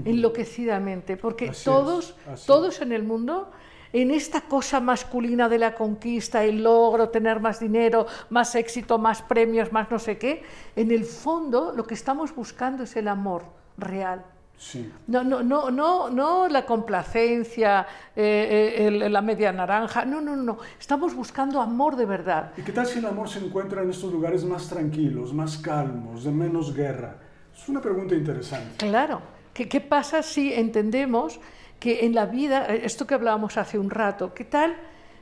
enloquecidamente, porque Así todos, todos en el mundo en esta cosa masculina de la conquista, el logro, tener más dinero, más éxito, más premios, más no sé qué, en el fondo lo que estamos buscando es el amor real. Sí. No, no, no, no, no la complacencia, eh, eh, el- la media naranja, no, no, no, estamos buscando amor de verdad. ¿Y qué tal si el amor se encuentra en estos lugares más tranquilos, más calmos, de menos guerra? Es una pregunta interesante. Claro, ¿qué, qué pasa si entendemos que en la vida, eh, esto que hablábamos hace un rato, qué tal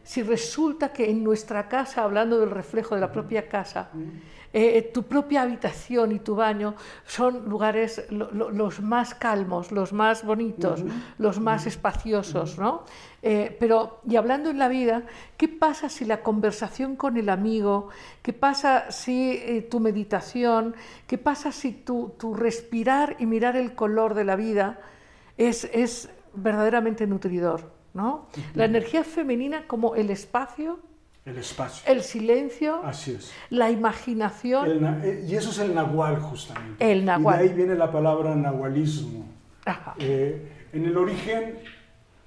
si resulta que en nuestra casa, hablando del reflejo de la propia casa, eh, tu propia habitación y tu baño son lugares lo- lo- los más calmos, los más bonitos, los más espaciosos, ¿no? Eh, pero, y hablando en la vida, ¿qué pasa si la conversación con el amigo, qué pasa si eh, tu meditación, qué pasa si tu, tu respirar y mirar el color de la vida es, es verdaderamente nutridor, ¿no? La energía femenina como el espacio, El espacio. el silencio, Así es. la imaginación. El eh, y eso es el nahual, justamente. El nahual. Y de ahí viene la palabra nahualismo. Ajá. Eh, en el origen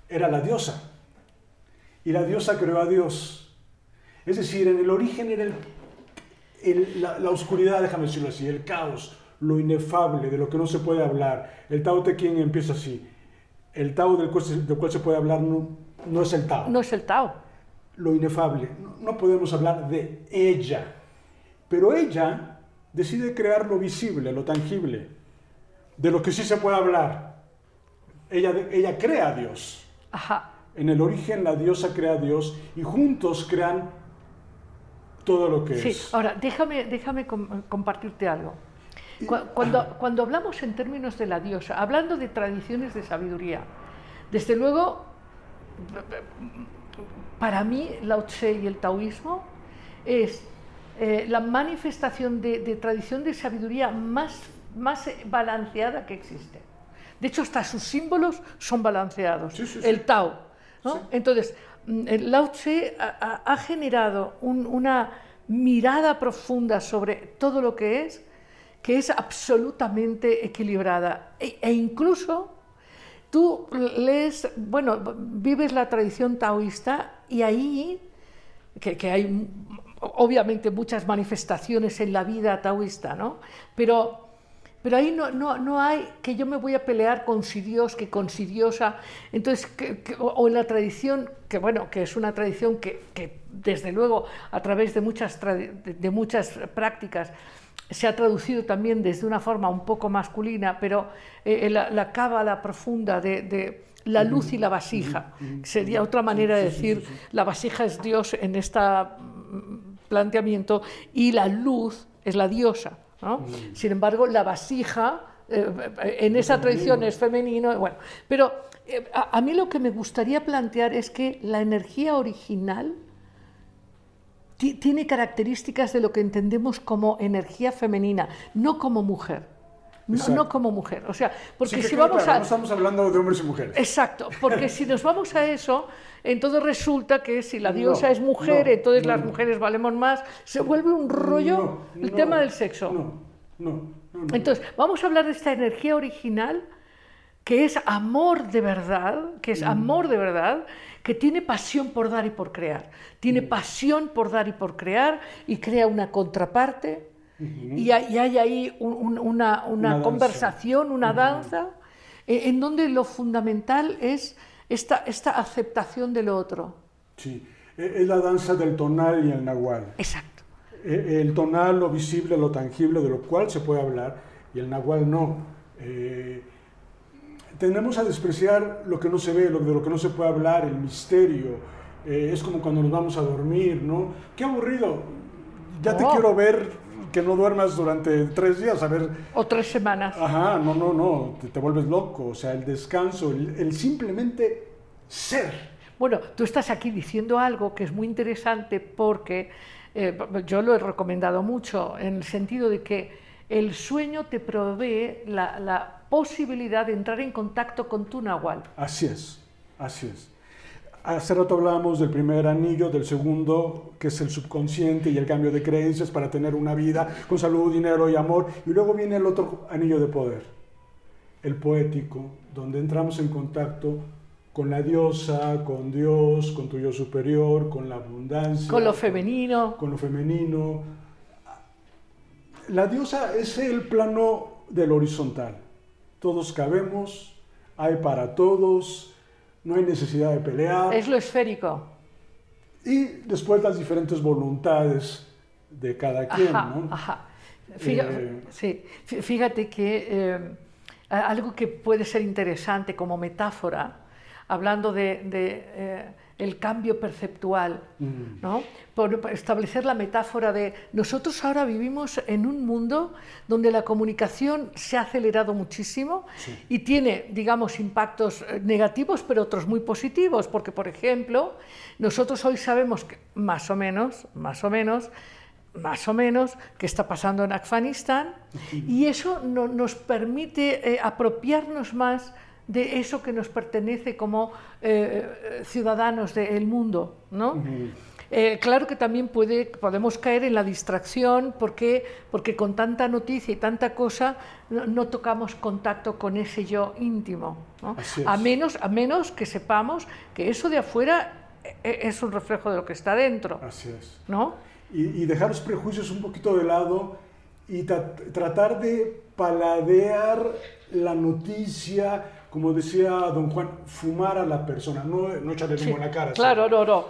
era la diosa. Y la diosa creó a Dios. Es decir, en el origen era el- el- la, la oscuridad, déjame decirlo así, el caos, lo inefable, de lo que no se puede hablar. El Tao Te Ching empieza así. El Tao del cual se, del cual se puede hablar no, no es el Tao No es el Tao. Lo inefable. No- podemos hablar de ella, pero ella decide crear lo visible, lo tangible, de lo que sí se puede hablar. Ella, ella crea a Dios. Ajá. En el origen la diosa crea a Dios y juntos crean todo lo que Sí, es. ahora déjame, déjame com- compartirte algo. Cu- Cuando, cuando hablamos en términos de la diosa, hablando de tradiciones de sabiduría, desde luego, para mí Lao Tse y el taoísmo es eh, la manifestación de, de tradición de sabiduría más, más balanceada que existe. De hecho, hasta sus símbolos son balanceados. Sí, sí, sí. El Tao. ¿no? Entonces, mm, el Lao Tse ha, ha- ha generado un- una mirada profunda sobre todo lo que es, que es absolutamente equilibrada. E, e incluso tú lees, bueno, vives la tradición taoísta y ahí, que, hay obviamente muchas manifestaciones en la vida taoísta, ¿no? Pero pero ahí no, no, no hay que yo me voy a pelear con si Dios, que con si diosa. Entonces, que- o, en la tradición, que bueno, que es una tradición que, desde luego a través de muchas, de, muchas prácticas se ha traducido también desde una forma un poco masculina, pero eh, la, la cábala profunda de la luz y la vasija. Sería otra manera de decir, la vasija es Dios en este planteamiento y la luz es la diosa. ¿no? Sin embargo, la vasija eh, en esa tradición es femenino. Bueno, pero eh, a, a mí lo que me gustaría plantear es que la energía original ti- tiene características de lo que entendemos como energía femenina, no como mujer. No, no como mujer. O sea, porque Sí, si vamos claro, a. No estamos hablando de hombres y mujeres. Exacto, porque si nos vamos a eso, entonces resulta que si la No, diosa es mujer, no, entonces las mujeres valemos más, se vuelve un rollo el tema del sexo. No, no, no. no. Entonces, vamos a hablar de esta energía original que es amor de verdad, que Mm. es amor de verdad, que tiene pasión por dar y por crear. Tiene Mm. pasión por dar y por crear y crea una contraparte. Y, hay, y hay ahí un- un- una, una Una danza. conversación, una danza, eh, en donde lo fundamental es esta, esta aceptación del otro. Sí, e- es la danza del tonal y el nahual. Exacto. E- El tonal, lo visible, lo tangible, de lo cual se puede hablar, y el nahual no. Eh, tendemos a despreciar lo que no se ve, lo, de lo que no se puede hablar, el misterio. Eh, es como cuando nos vamos a dormir, ¿no? Qué aburrido. Ya te quiero ver que no duermas durante tres días, a ver. O tres semanas. Ajá, no, no, no, te, te vuelves loco. O sea, el descanso, el, el simplemente ser. Bueno, tú estás aquí diciendo algo que es muy interesante porque eh, yo lo he recomendado mucho en el sentido de que el sueño te provee la, la posibilidad de entrar en contacto con tu nahual. Así es, así es. Hace rato hablábamos del primer anillo, del segundo, que es el subconsciente y el cambio de creencias para tener una vida con salud, dinero y amor. Y luego viene el otro anillo de poder, el poético, donde entramos en contacto con la diosa, con Dios, con tu yo superior, con la abundancia. Con lo femenino. Con lo femenino. La diosa es el plano del horizontal. todos cabemos, hay para todos, no hay necesidad de pelear. Es lo esférico. Y después las diferentes voluntades de cada quien, Ajá, ¿no? ajá. Fíjate, Eh, sí, fí- fíjate que eh, algo que puede ser interesante como metáfora, hablando de, de, eh, el cambio perceptual, Mm. ¿no? Por, por establecer la metáfora de nosotros ahora vivimos en un mundo donde la comunicación se ha acelerado muchísimo y tiene, digamos, impactos eh, negativos, pero otros muy positivos, porque, por ejemplo, nosotros hoy sabemos que más o menos, más o menos, más o menos, qué está pasando en Afganistán, y eso no- nos permite eh, apropiarnos más de eso que nos pertenece como eh, ciudadanos del mundo, ¿no? Eh, claro que también puede, podemos caer en la distracción porque, porque con tanta noticia y tanta cosa no, no tocamos contacto con ese yo íntimo. ¿no? A, menos, a menos que sepamos que eso de afuera eh, es un reflejo de lo que está dentro. Así es. ¿no? Y, y dejar los prejuicios un poquito de lado y tra- tratar de paladear la noticia, como decía don Juan, fumar a la persona, no, no echarle humo Sí, en la cara. Claro, no, no.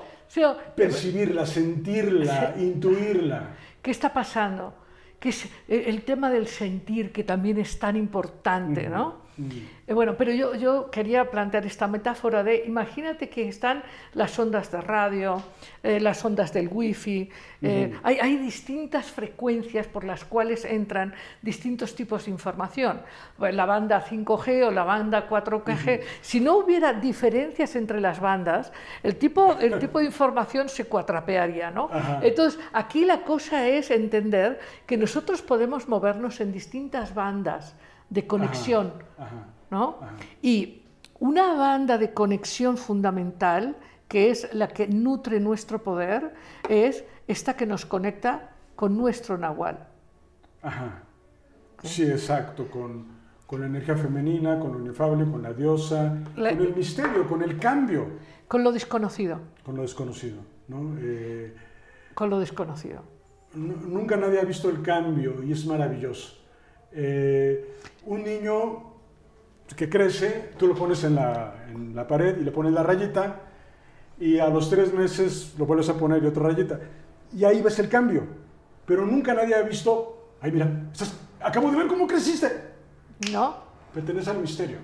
Percibirla, sentirla, intuirla. ¿Qué está pasando? Que es el tema del sentir, que también es tan importante, ¿no? Eh, Bueno, pero yo, yo quería plantear esta metáfora de, imagínate que están las ondas de radio, eh, las ondas del wifi, eh, hay, hay distintas frecuencias por las cuales entran distintos tipos de información, Pues la banda 5G o la banda 4G. Si no hubiera diferencias entre las bandas, el tipo, el (laughs) tipo de información se cuatrapearía, ¿no? Entonces, aquí la cosa es entender que nosotros podemos movernos en distintas bandas de conexión, Ajá. ¿No? Ajá. Y una banda de conexión fundamental, que es la que nutre nuestro poder, es esta que nos conecta con nuestro nahual. Ajá. Sí, exacto, con, con la energía femenina, con lo inefable, con la diosa, La- con el misterio, con el cambio, Con lo desconocido, con lo desconocido. ¿no? Eh, con lo desconocido. Nu- Nunca nadie ha visto el cambio y es maravilloso. Eh, un niño que crece, tú lo pones en la, en la pared y le pones la rayita y a los tres meses lo vuelves a poner y otra rayita. Y ahí ves el cambio. Pero nunca nadie ha visto, ay mira, estás- acabo de ver cómo creciste. ¿No? Pertenece al misterio.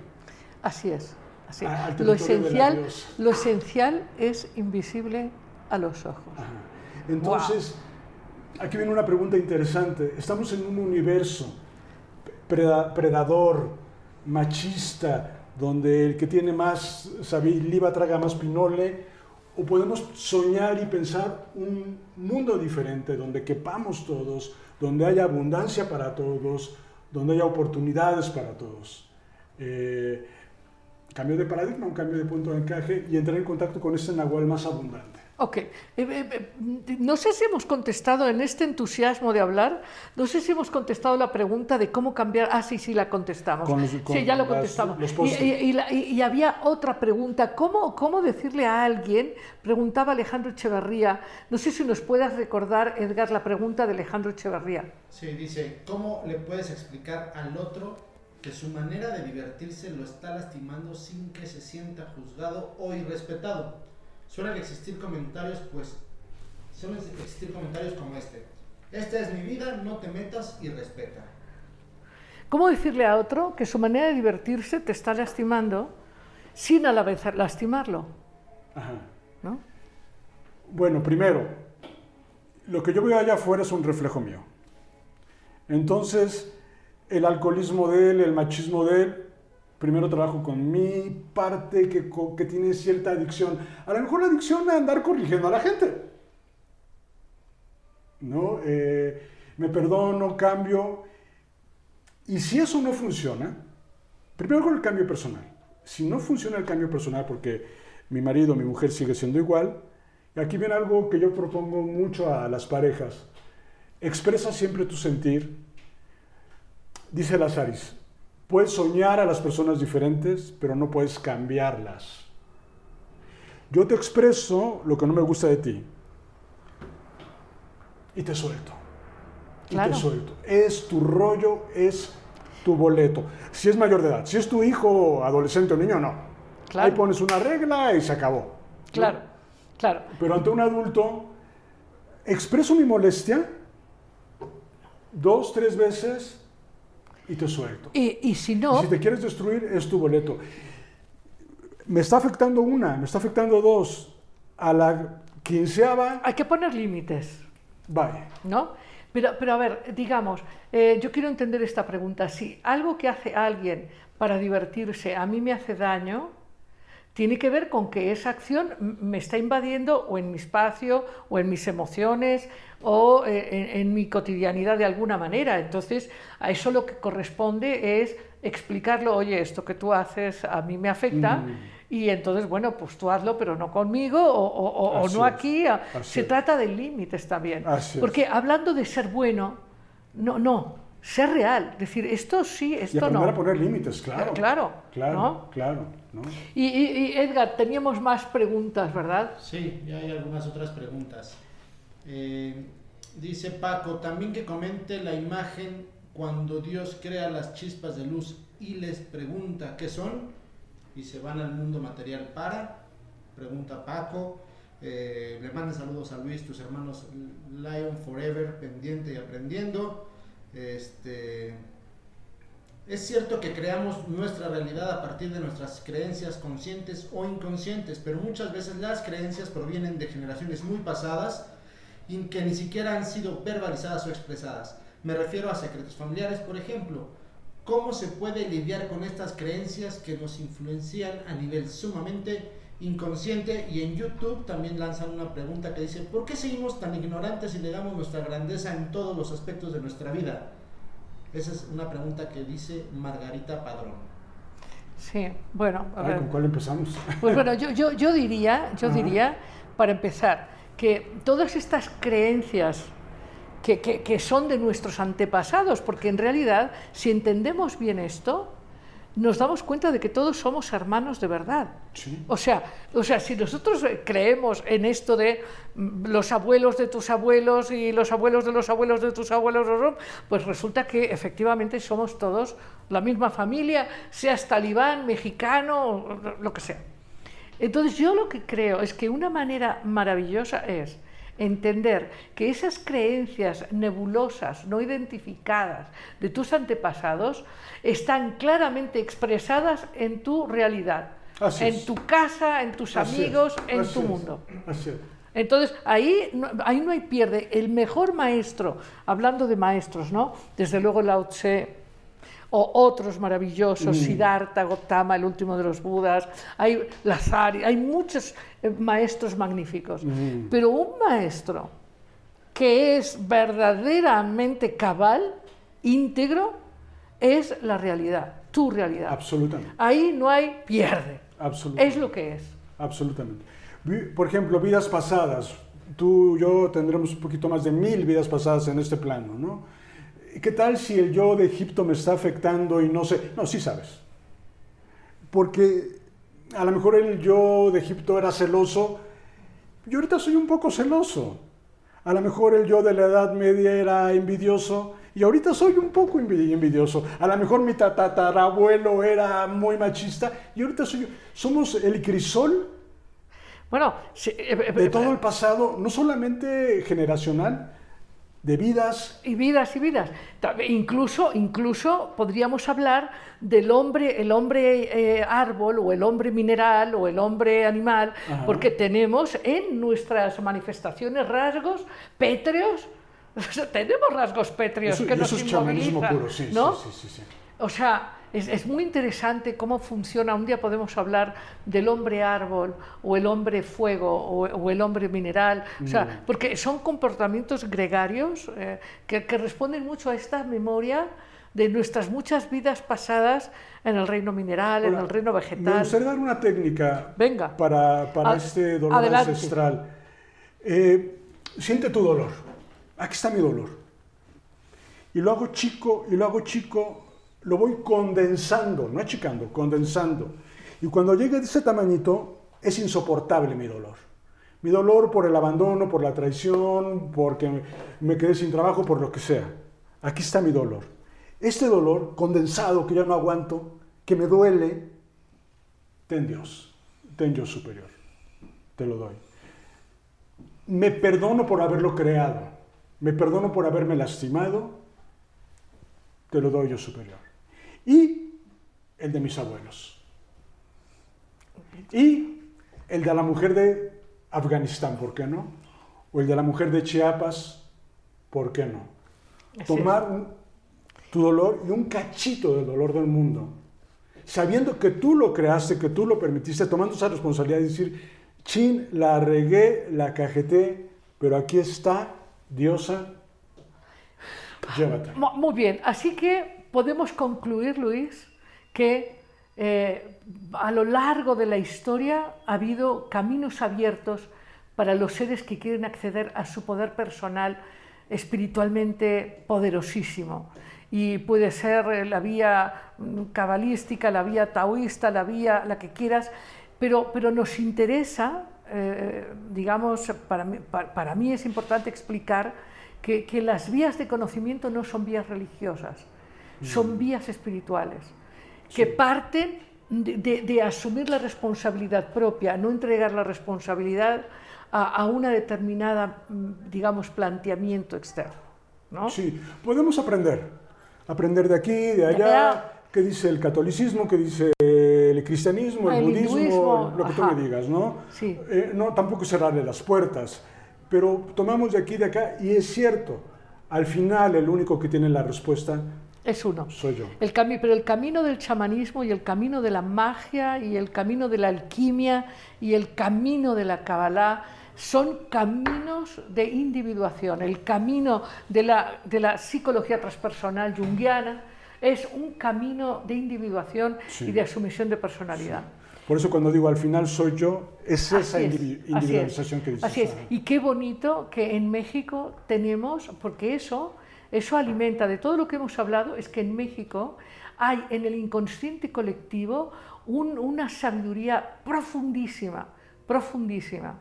Así es. Así. A- Lo esencial, lo esencial es invisible a los ojos. Ajá. Entonces, aquí viene una pregunta interesante. Estamos en un universo preda- predador, machista, donde el que tiene más saliva traga más pinole, o podemos soñar y pensar un mundo diferente, donde quepamos todos, donde haya abundancia para todos, donde haya oportunidades para todos. Eh, cambio de paradigma, un cambio de punto de encaje y entrar en contacto con este nahual más abundante. Ok, Eh, eh, eh, no sé si hemos contestado en este entusiasmo de hablar, no sé si hemos contestado la pregunta de cómo cambiar. Ah, sí, sí, la contestamos. Con los- sí, con ya lo contestamos. los y, post-it. y- y la- y- y había otra pregunta, ¿cómo, ¿cómo decirle a alguien? Preguntaba Alejandro Echeverría, no sé si nos puedas recordar, Edgar, la pregunta de Alejandro Echeverría. Sí, dice, ¿cómo le puedes explicar al otro que su manera de divertirse lo está lastimando sin que se sienta juzgado o irrespetado? Suelen existir comentarios, pues, suelen existir comentarios como este. Esta es mi vida, no te metas y respeta. ¿Cómo decirle a otro que su manera de divertirse te está lastimando sin a la vez lastimarlo? Ajá. ¿no? Bueno, primero, lo que yo veo allá afuera es un reflejo mío. Entonces, el alcoholismo de él, el machismo de él, primero trabajo con mi parte que, que tiene cierta adicción. A lo mejor la adicción a andar corrigiendo a la gente. ¿No? Eh, me perdono, cambio. Y si eso no funciona, primero con el cambio personal. Si no funciona el cambio personal porque mi marido, mi mujer sigue siendo igual, y aquí viene algo que yo propongo mucho a las parejas. Expresa siempre tu sentir. Dice Lazaris, puedes soñar a las personas diferentes, pero no puedes cambiarlas. Yo te expreso lo que no me gusta de ti y te suelto. Y Claro. te suelto. Es tu rollo, es tu boleto. Si es mayor de edad, si es tu hijo, adolescente o niño, no. Claro. Ahí pones una regla y se acabó. Claro, claro. Pero ante un adulto, expreso mi molestia dos, tres veces y te suelto. Y, y si Y no, si te quieres destruir, es tu boleto. Me está afectando una, me está afectando dos. A la quinceava, hay que poner límites. bye. ¿no? Pero, pero a ver, digamos, eh, yo quiero entender esta pregunta. Si algo que hace alguien para divertirse a mí me hace daño, tiene que ver con que esa acción me está invadiendo o en mi espacio, o en mis emociones, o eh, en, en mi cotidianidad de alguna manera. Entonces, a eso lo que corresponde es explicarlo, oye, esto que tú haces a mí me afecta. Mm. Y entonces, bueno, pues tú hazlo, pero no conmigo o, no aquí. a- así Se es. trata de límites también. Así es. Porque hablando de ser bueno, no, no, ser real. Decir, esto sí, Y esto aprender no. a poner límites, claro. Claro, Claro, ¿no? claro. ¿No? Y, y- y, Edgar, teníamos más preguntas, ¿verdad? Sí, ya hay algunas otras preguntas. Eh, dice Paco, también que comente la imagen cuando Dios crea las chispas de luz y les pregunta qué son y se van al mundo material para, pregunta Paco. Eh, le manda saludos a Luis, tus hermanos Lion Forever, pendiente y aprendiendo. Este, es cierto que creamos nuestra realidad a partir de nuestras creencias conscientes o inconscientes, pero muchas veces las creencias provienen de generaciones muy pasadas y que ni siquiera han sido verbalizadas o expresadas. Me refiero a secretos familiares, por ejemplo. ¿Cómo se puede lidiar con estas creencias que nos influencian a nivel sumamente inconsciente? Y en YouTube también lanzan una pregunta que dice, ¿por qué seguimos tan ignorantes y negamos nuestra grandeza en todos los aspectos de nuestra vida? Esa es una pregunta que dice Margarita Padrón. Sí, bueno, a ver. ¿Con cuál empezamos? Pues bueno, yo, yo, yo diría, yo Ajá. diría, para empezar, que todas estas creencias que, que- que son de nuestros antepasados, porque en realidad, si entendemos bien esto, nos damos cuenta de que todos somos hermanos de verdad. Sí. O sea, o sea, si nosotros eh, creemos en esto de mm, los abuelos de tus abuelos y los abuelos de los abuelos de tus abuelos, pues resulta que efectivamente somos todos la misma familia, seas talibán, mexicano, lo que sea. Entonces yo lo que creo es que una manera maravillosa es entender que esas creencias nebulosas, no identificadas de tus antepasados, están claramente expresadas en tu realidad, Así en es. tu casa, en tus Así es, amigos, en así tu es, mundo. Así es. Entonces, ahí no, ahí no hay pierde. El mejor maestro, hablando de maestros, ¿no? Desde luego Lao Tse o otros maravillosos, Mm. Siddhartha, Gautama, el último de los Budas, hay Lazari, hay muchos eh, maestros magníficos. Mm. Pero un maestro que es verdaderamente cabal, íntegro, es la realidad, tu realidad. Absolutamente. Ahí no hay pierde. Absolutamente. Es lo que es. Absolutamente. Por ejemplo, vidas pasadas. Tú y yo tendremos un poquito más de mil vidas pasadas en este plano, ¿no? ¿Qué tal si el yo de Egipto me está afectando y no sé? No, sí sabes. Porque a lo mejor el yo de Egipto era celoso. Yo ahorita soy un poco celoso. A lo mejor el yo de la Edad Media era envidioso y ahorita soy un poco envi- envidioso. A lo mejor mi ta- tatarabuelo era muy machista y ahorita soy yo. Somos el crisol Bueno, sí, eh, eh, de eh, todo el pasado, no solamente generacional, de vidas. y vidas y vidas. Incluso, incluso podríamos hablar del hombre, el hombre eh, árbol o el hombre mineral o el hombre animal, Ajá. porque tenemos en nuestras manifestaciones rasgos pétreos. (laughs) tenemos rasgos pétreos Eso, que nos eso es inmovilizan, puro, sí, ¿no? sí, sí, sí, sí. O sea, es, es muy interesante cómo funciona. Un día podemos hablar del hombre árbol o el hombre fuego o, o el hombre mineral. O Mm. sea, porque son comportamientos gregarios eh, que, que responden mucho a esta memoria de nuestras muchas vidas pasadas en el reino mineral, en Ahora, el reino Me vegetal. gustaría dar una técnica Venga. para, para Ad- este dolor adelante. ancestral. Eh, siente tu dolor. Aquí está mi dolor. Y lo hago chico, y lo hago chico, lo voy condensando, no achicando, condensando. Y cuando llegue de ese tamañito, es insoportable mi dolor. Mi dolor por el abandono, por la traición, porque me quedé sin trabajo, por lo que sea. Aquí está mi dolor. este dolor condensado que ya no aguanto, que me duele, ten Dios, ten Dios superior, te lo doy. Me perdono por haberlo creado, me perdono por haberme lastimado, te lo doy yo superior. Y el de mis abuelos. Y el de la mujer de Afganistán, ¿por qué no? O el de la mujer de Chiapas, ¿por qué no? Tomar un, tu dolor y un cachito del dolor del mundo, sabiendo que tú lo creaste, que tú lo permitiste, tomando esa responsabilidad y decir, chin, la regué, la cajeté, pero aquí está, diosa, llévate. Muy bien, así que podemos concluir, Luis, que eh, a lo largo de la historia ha habido caminos abiertos para los seres que quieren acceder a su poder personal espiritualmente poderosísimo. Y puede ser la vía cabalística, la vía taoísta, la vía, la que quieras, pero, pero nos interesa, eh, digamos, para mí, para, mí, es importante explicar que, que, las vías de conocimiento no son vías religiosas, son mm. vías espirituales que parten de, asumir la responsabilidad propia, no entregar la responsabilidad a, una determinada, mm, digamos, planteamiento externo. ¿no? Sí, podemos aprender, aprender de aquí, de allá, qué dice el catolicismo, qué dice el cristianismo, el, budismo, lo que tú me digas, ¿no? Sí. Eh, no, tampoco cerrarle las puertas, pero tomamos de aquí, de acá, y es cierto, al final el único que tiene la respuesta es uno. Soy yo. El pero el camino del chamanismo y el camino de la magia y el camino de la alquimia y el camino de la Kabbalah son caminos de individuación. El camino de la, de la psicología transpersonal junguiana es un camino de individuación y de asumición de personalidad. Por eso cuando digo al final soy yo, es esa individualización que dices. Así es. Y qué bonito que en México tenemos, porque eso eso alimenta de todo lo que hemos hablado, es que en México hay en el inconsciente colectivo una sabiduría profundísima, profundísima.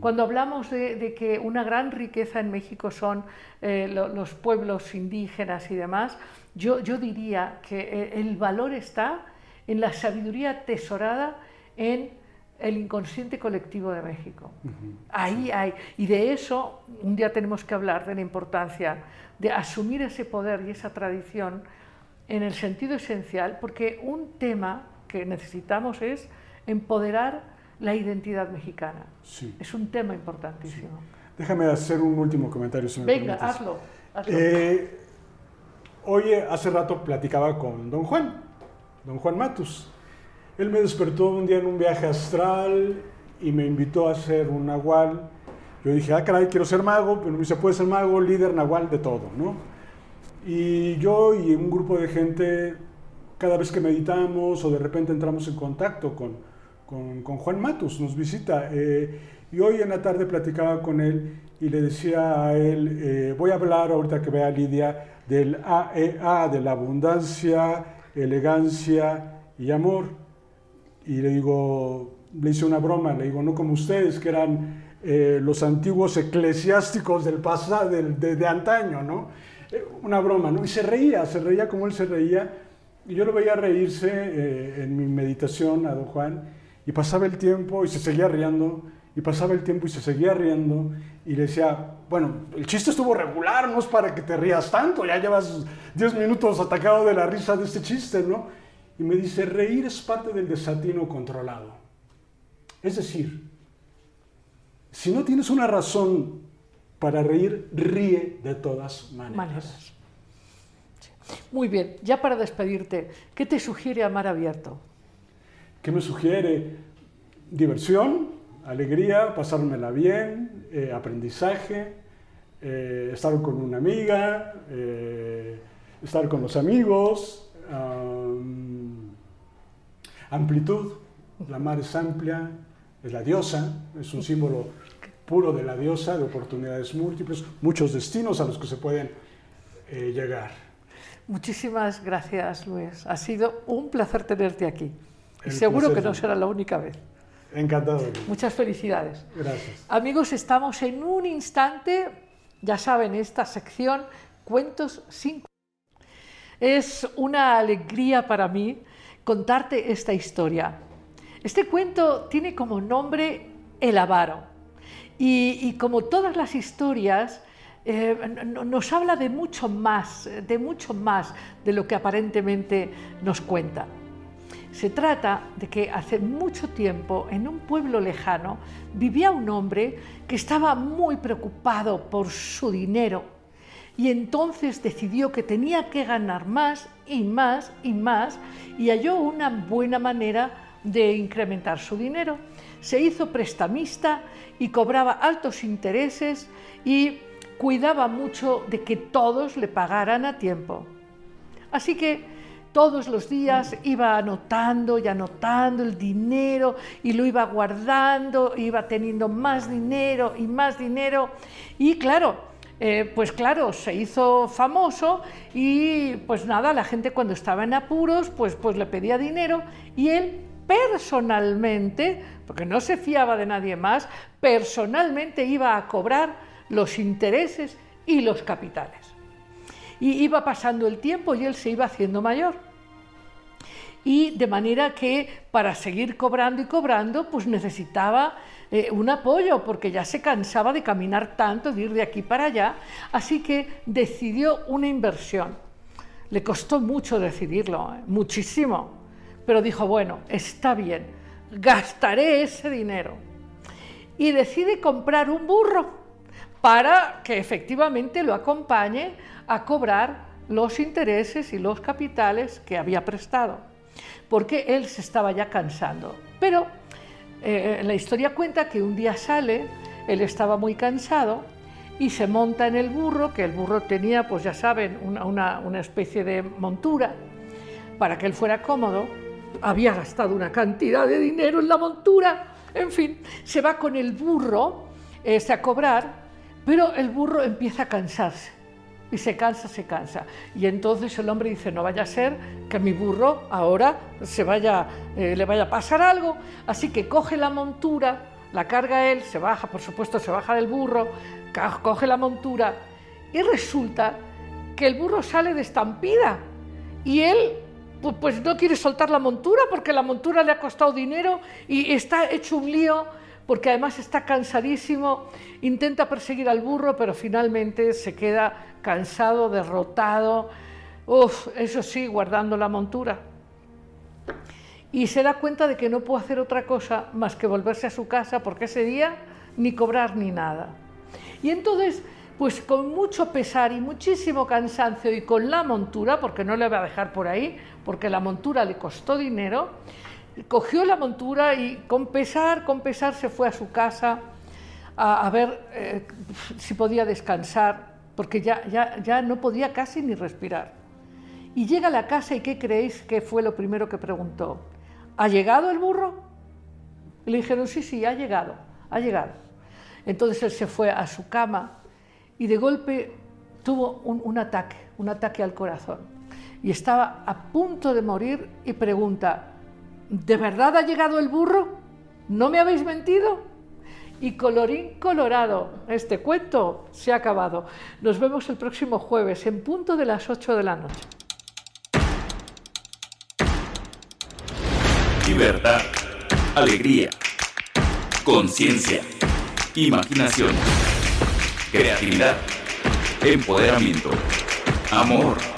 Cuando hablamos de, que una gran riqueza en México son eh, los pueblos indígenas y demás, yo, yo diría que eh, el valor está en la sabiduría tesorada en el inconsciente colectivo de México. Ahí hay. Y de eso un día tenemos que hablar de la importancia de asumir ese poder y esa tradición en el sentido esencial, porque un tema que necesitamos es empoderar la identidad mexicana. Es un tema importantísimo. Déjame hacer un último comentario. Si Venga, hazlo. Eh, hoy, hace rato platicaba con don Juan, don Juan Matus. Él me despertó un día en un viaje astral y me invitó a hacer un nahual yo dije, ah, caray, quiero ser mago, pero me dice, puede ser mago, líder, nahual, de todo, ¿no? Y yo y un grupo de gente, cada vez que meditamos o de repente entramos en contacto con, con, Juan Matus, nos visita. Eh, y hoy en la tarde platicaba con él y le decía a él, eh, voy a hablar ahorita que vea a Lidia del AEA, e de la abundancia, elegancia y amor. Y le digo, le hice una broma, le digo, no como ustedes, que eran eh, los antiguos eclesiásticos del pasado, de, de, antaño, ¿no? Eh, una broma, ¿no? Y se reía, se reía como él se reía, y yo lo veía reírse eh, en mi meditación a don Juan, y pasaba el tiempo y se seguía riendo, y pasaba el tiempo y se seguía riendo, y le decía, bueno, el chiste estuvo regular, no es para que te rías tanto, ya llevas 10 minutos atacado de la risa de este chiste, ¿no? Y me dice, reír es parte del desatino controlado. Es decir, si no tienes una razón para reír, ríe de todas maneras. Muy bien, ya para despedirte, ¿qué te sugiere Amar Abierto? ¿Qué me sugiere? Diversión, alegría, pasármela bien, eh, aprendizaje, eh, estar con una amiga, eh, estar con los amigos, amplitud, la mar es amplia, es la diosa, es un símbolo puro de la diosa, de oportunidades múltiples, muchos destinos a los que se pueden eh, llegar. Muchísimas gracias, Luis. Ha sido un placer tenerte aquí. y seguro que no será la única vez. Encantado. Muchas felicidades. Gracias. Amigos, estamos en un instante, ya saben, esta sección, cuentos sin Es una alegría para mí contarte esta historia. Este cuento tiene como nombre El avaro y, como todas las historias eh, nos habla de mucho más, de mucho más de lo que aparentemente nos cuenta. Se trata de que hace mucho tiempo, en un pueblo lejano, vivía un hombre que estaba muy preocupado por su dinero y entonces decidió que tenía que ganar más y más y más y halló una buena manera de incrementar su dinero. Se hizo prestamista y cobraba altos intereses y cuidaba mucho de que todos le pagaran a tiempo. Así que todos los días iba anotando y anotando el dinero y lo iba guardando, iba teniendo más dinero y más dinero. Y claro, eh, pues claro, se hizo famoso y pues nada, la gente cuando estaba en apuros, pues, pues le pedía dinero y él personalmente, porque no se fiaba de nadie más, personalmente iba a cobrar los intereses y los capitales. Y iba pasando el tiempo y él se iba haciendo mayor. Y de manera que para seguir cobrando y cobrando, pues necesitaba eh, un apoyo, porque ya se cansaba de caminar tanto, de ir de aquí para allá. Así que decidió una inversión. Le costó mucho decidirlo, ¿eh? muchísimo. Pero dijo, bueno, está bien, gastaré ese dinero. Y decide comprar un burro para que efectivamente lo acompañe a cobrar los intereses y los capitales que había prestado, porque él se estaba ya cansando. Pero eh, la historia cuenta que un día sale, él estaba muy cansado y se monta en el burro, que el burro tenía, pues ya saben, una, una especie de montura para que él fuera cómodo. Había gastado una cantidad de dinero en la montura, en fin, se va con el burro este, a cobrar, pero el burro empieza a cansarse y se cansa, se cansa. Y entonces el hombre dice, no vaya a ser que mi burro ahora se vaya, eh, le vaya a pasar algo. Así que coge la montura, la carga él, se baja, por supuesto, se baja del burro, coge la montura y resulta que el burro sale de estampida y él pues no quiere soltar la montura porque la montura le ha costado dinero y está hecho un lío porque además está cansadísimo, intenta perseguir al burro, pero finalmente se queda cansado, derrotado, Uf, eso sí, guardando la montura. Y se da cuenta de que no puede hacer otra cosa más que volverse a su casa, porque ese día ni cobrar ni nada. Y entonces, pues con mucho pesar y muchísimo cansancio y con la montura, porque no le va a dejar por ahí, porque la montura le costó dinero, cogió la montura y con pesar, con pesar se fue a su casa a, ver eh, si podía descansar, porque ya, ya, ya no podía casi ni respirar. Y llega a la casa y ¿qué creéis que fue lo primero que preguntó? ¿Ha llegado el burro? Y le dijeron, sí, sí, ha llegado, ha llegado. Entonces él se fue a su cama y de golpe tuvo un, un ataque, un ataque al corazón. Y estaba a punto de morir y pregunta, ¿de verdad ha llegado el burro? ¿No me habéis mentido? Y colorín colorado, este cuento se ha acabado. Nos vemos el próximo jueves en punto de las 8 de la noche. Libertad, alegría, conciencia, imaginación, creatividad, empoderamiento, amor.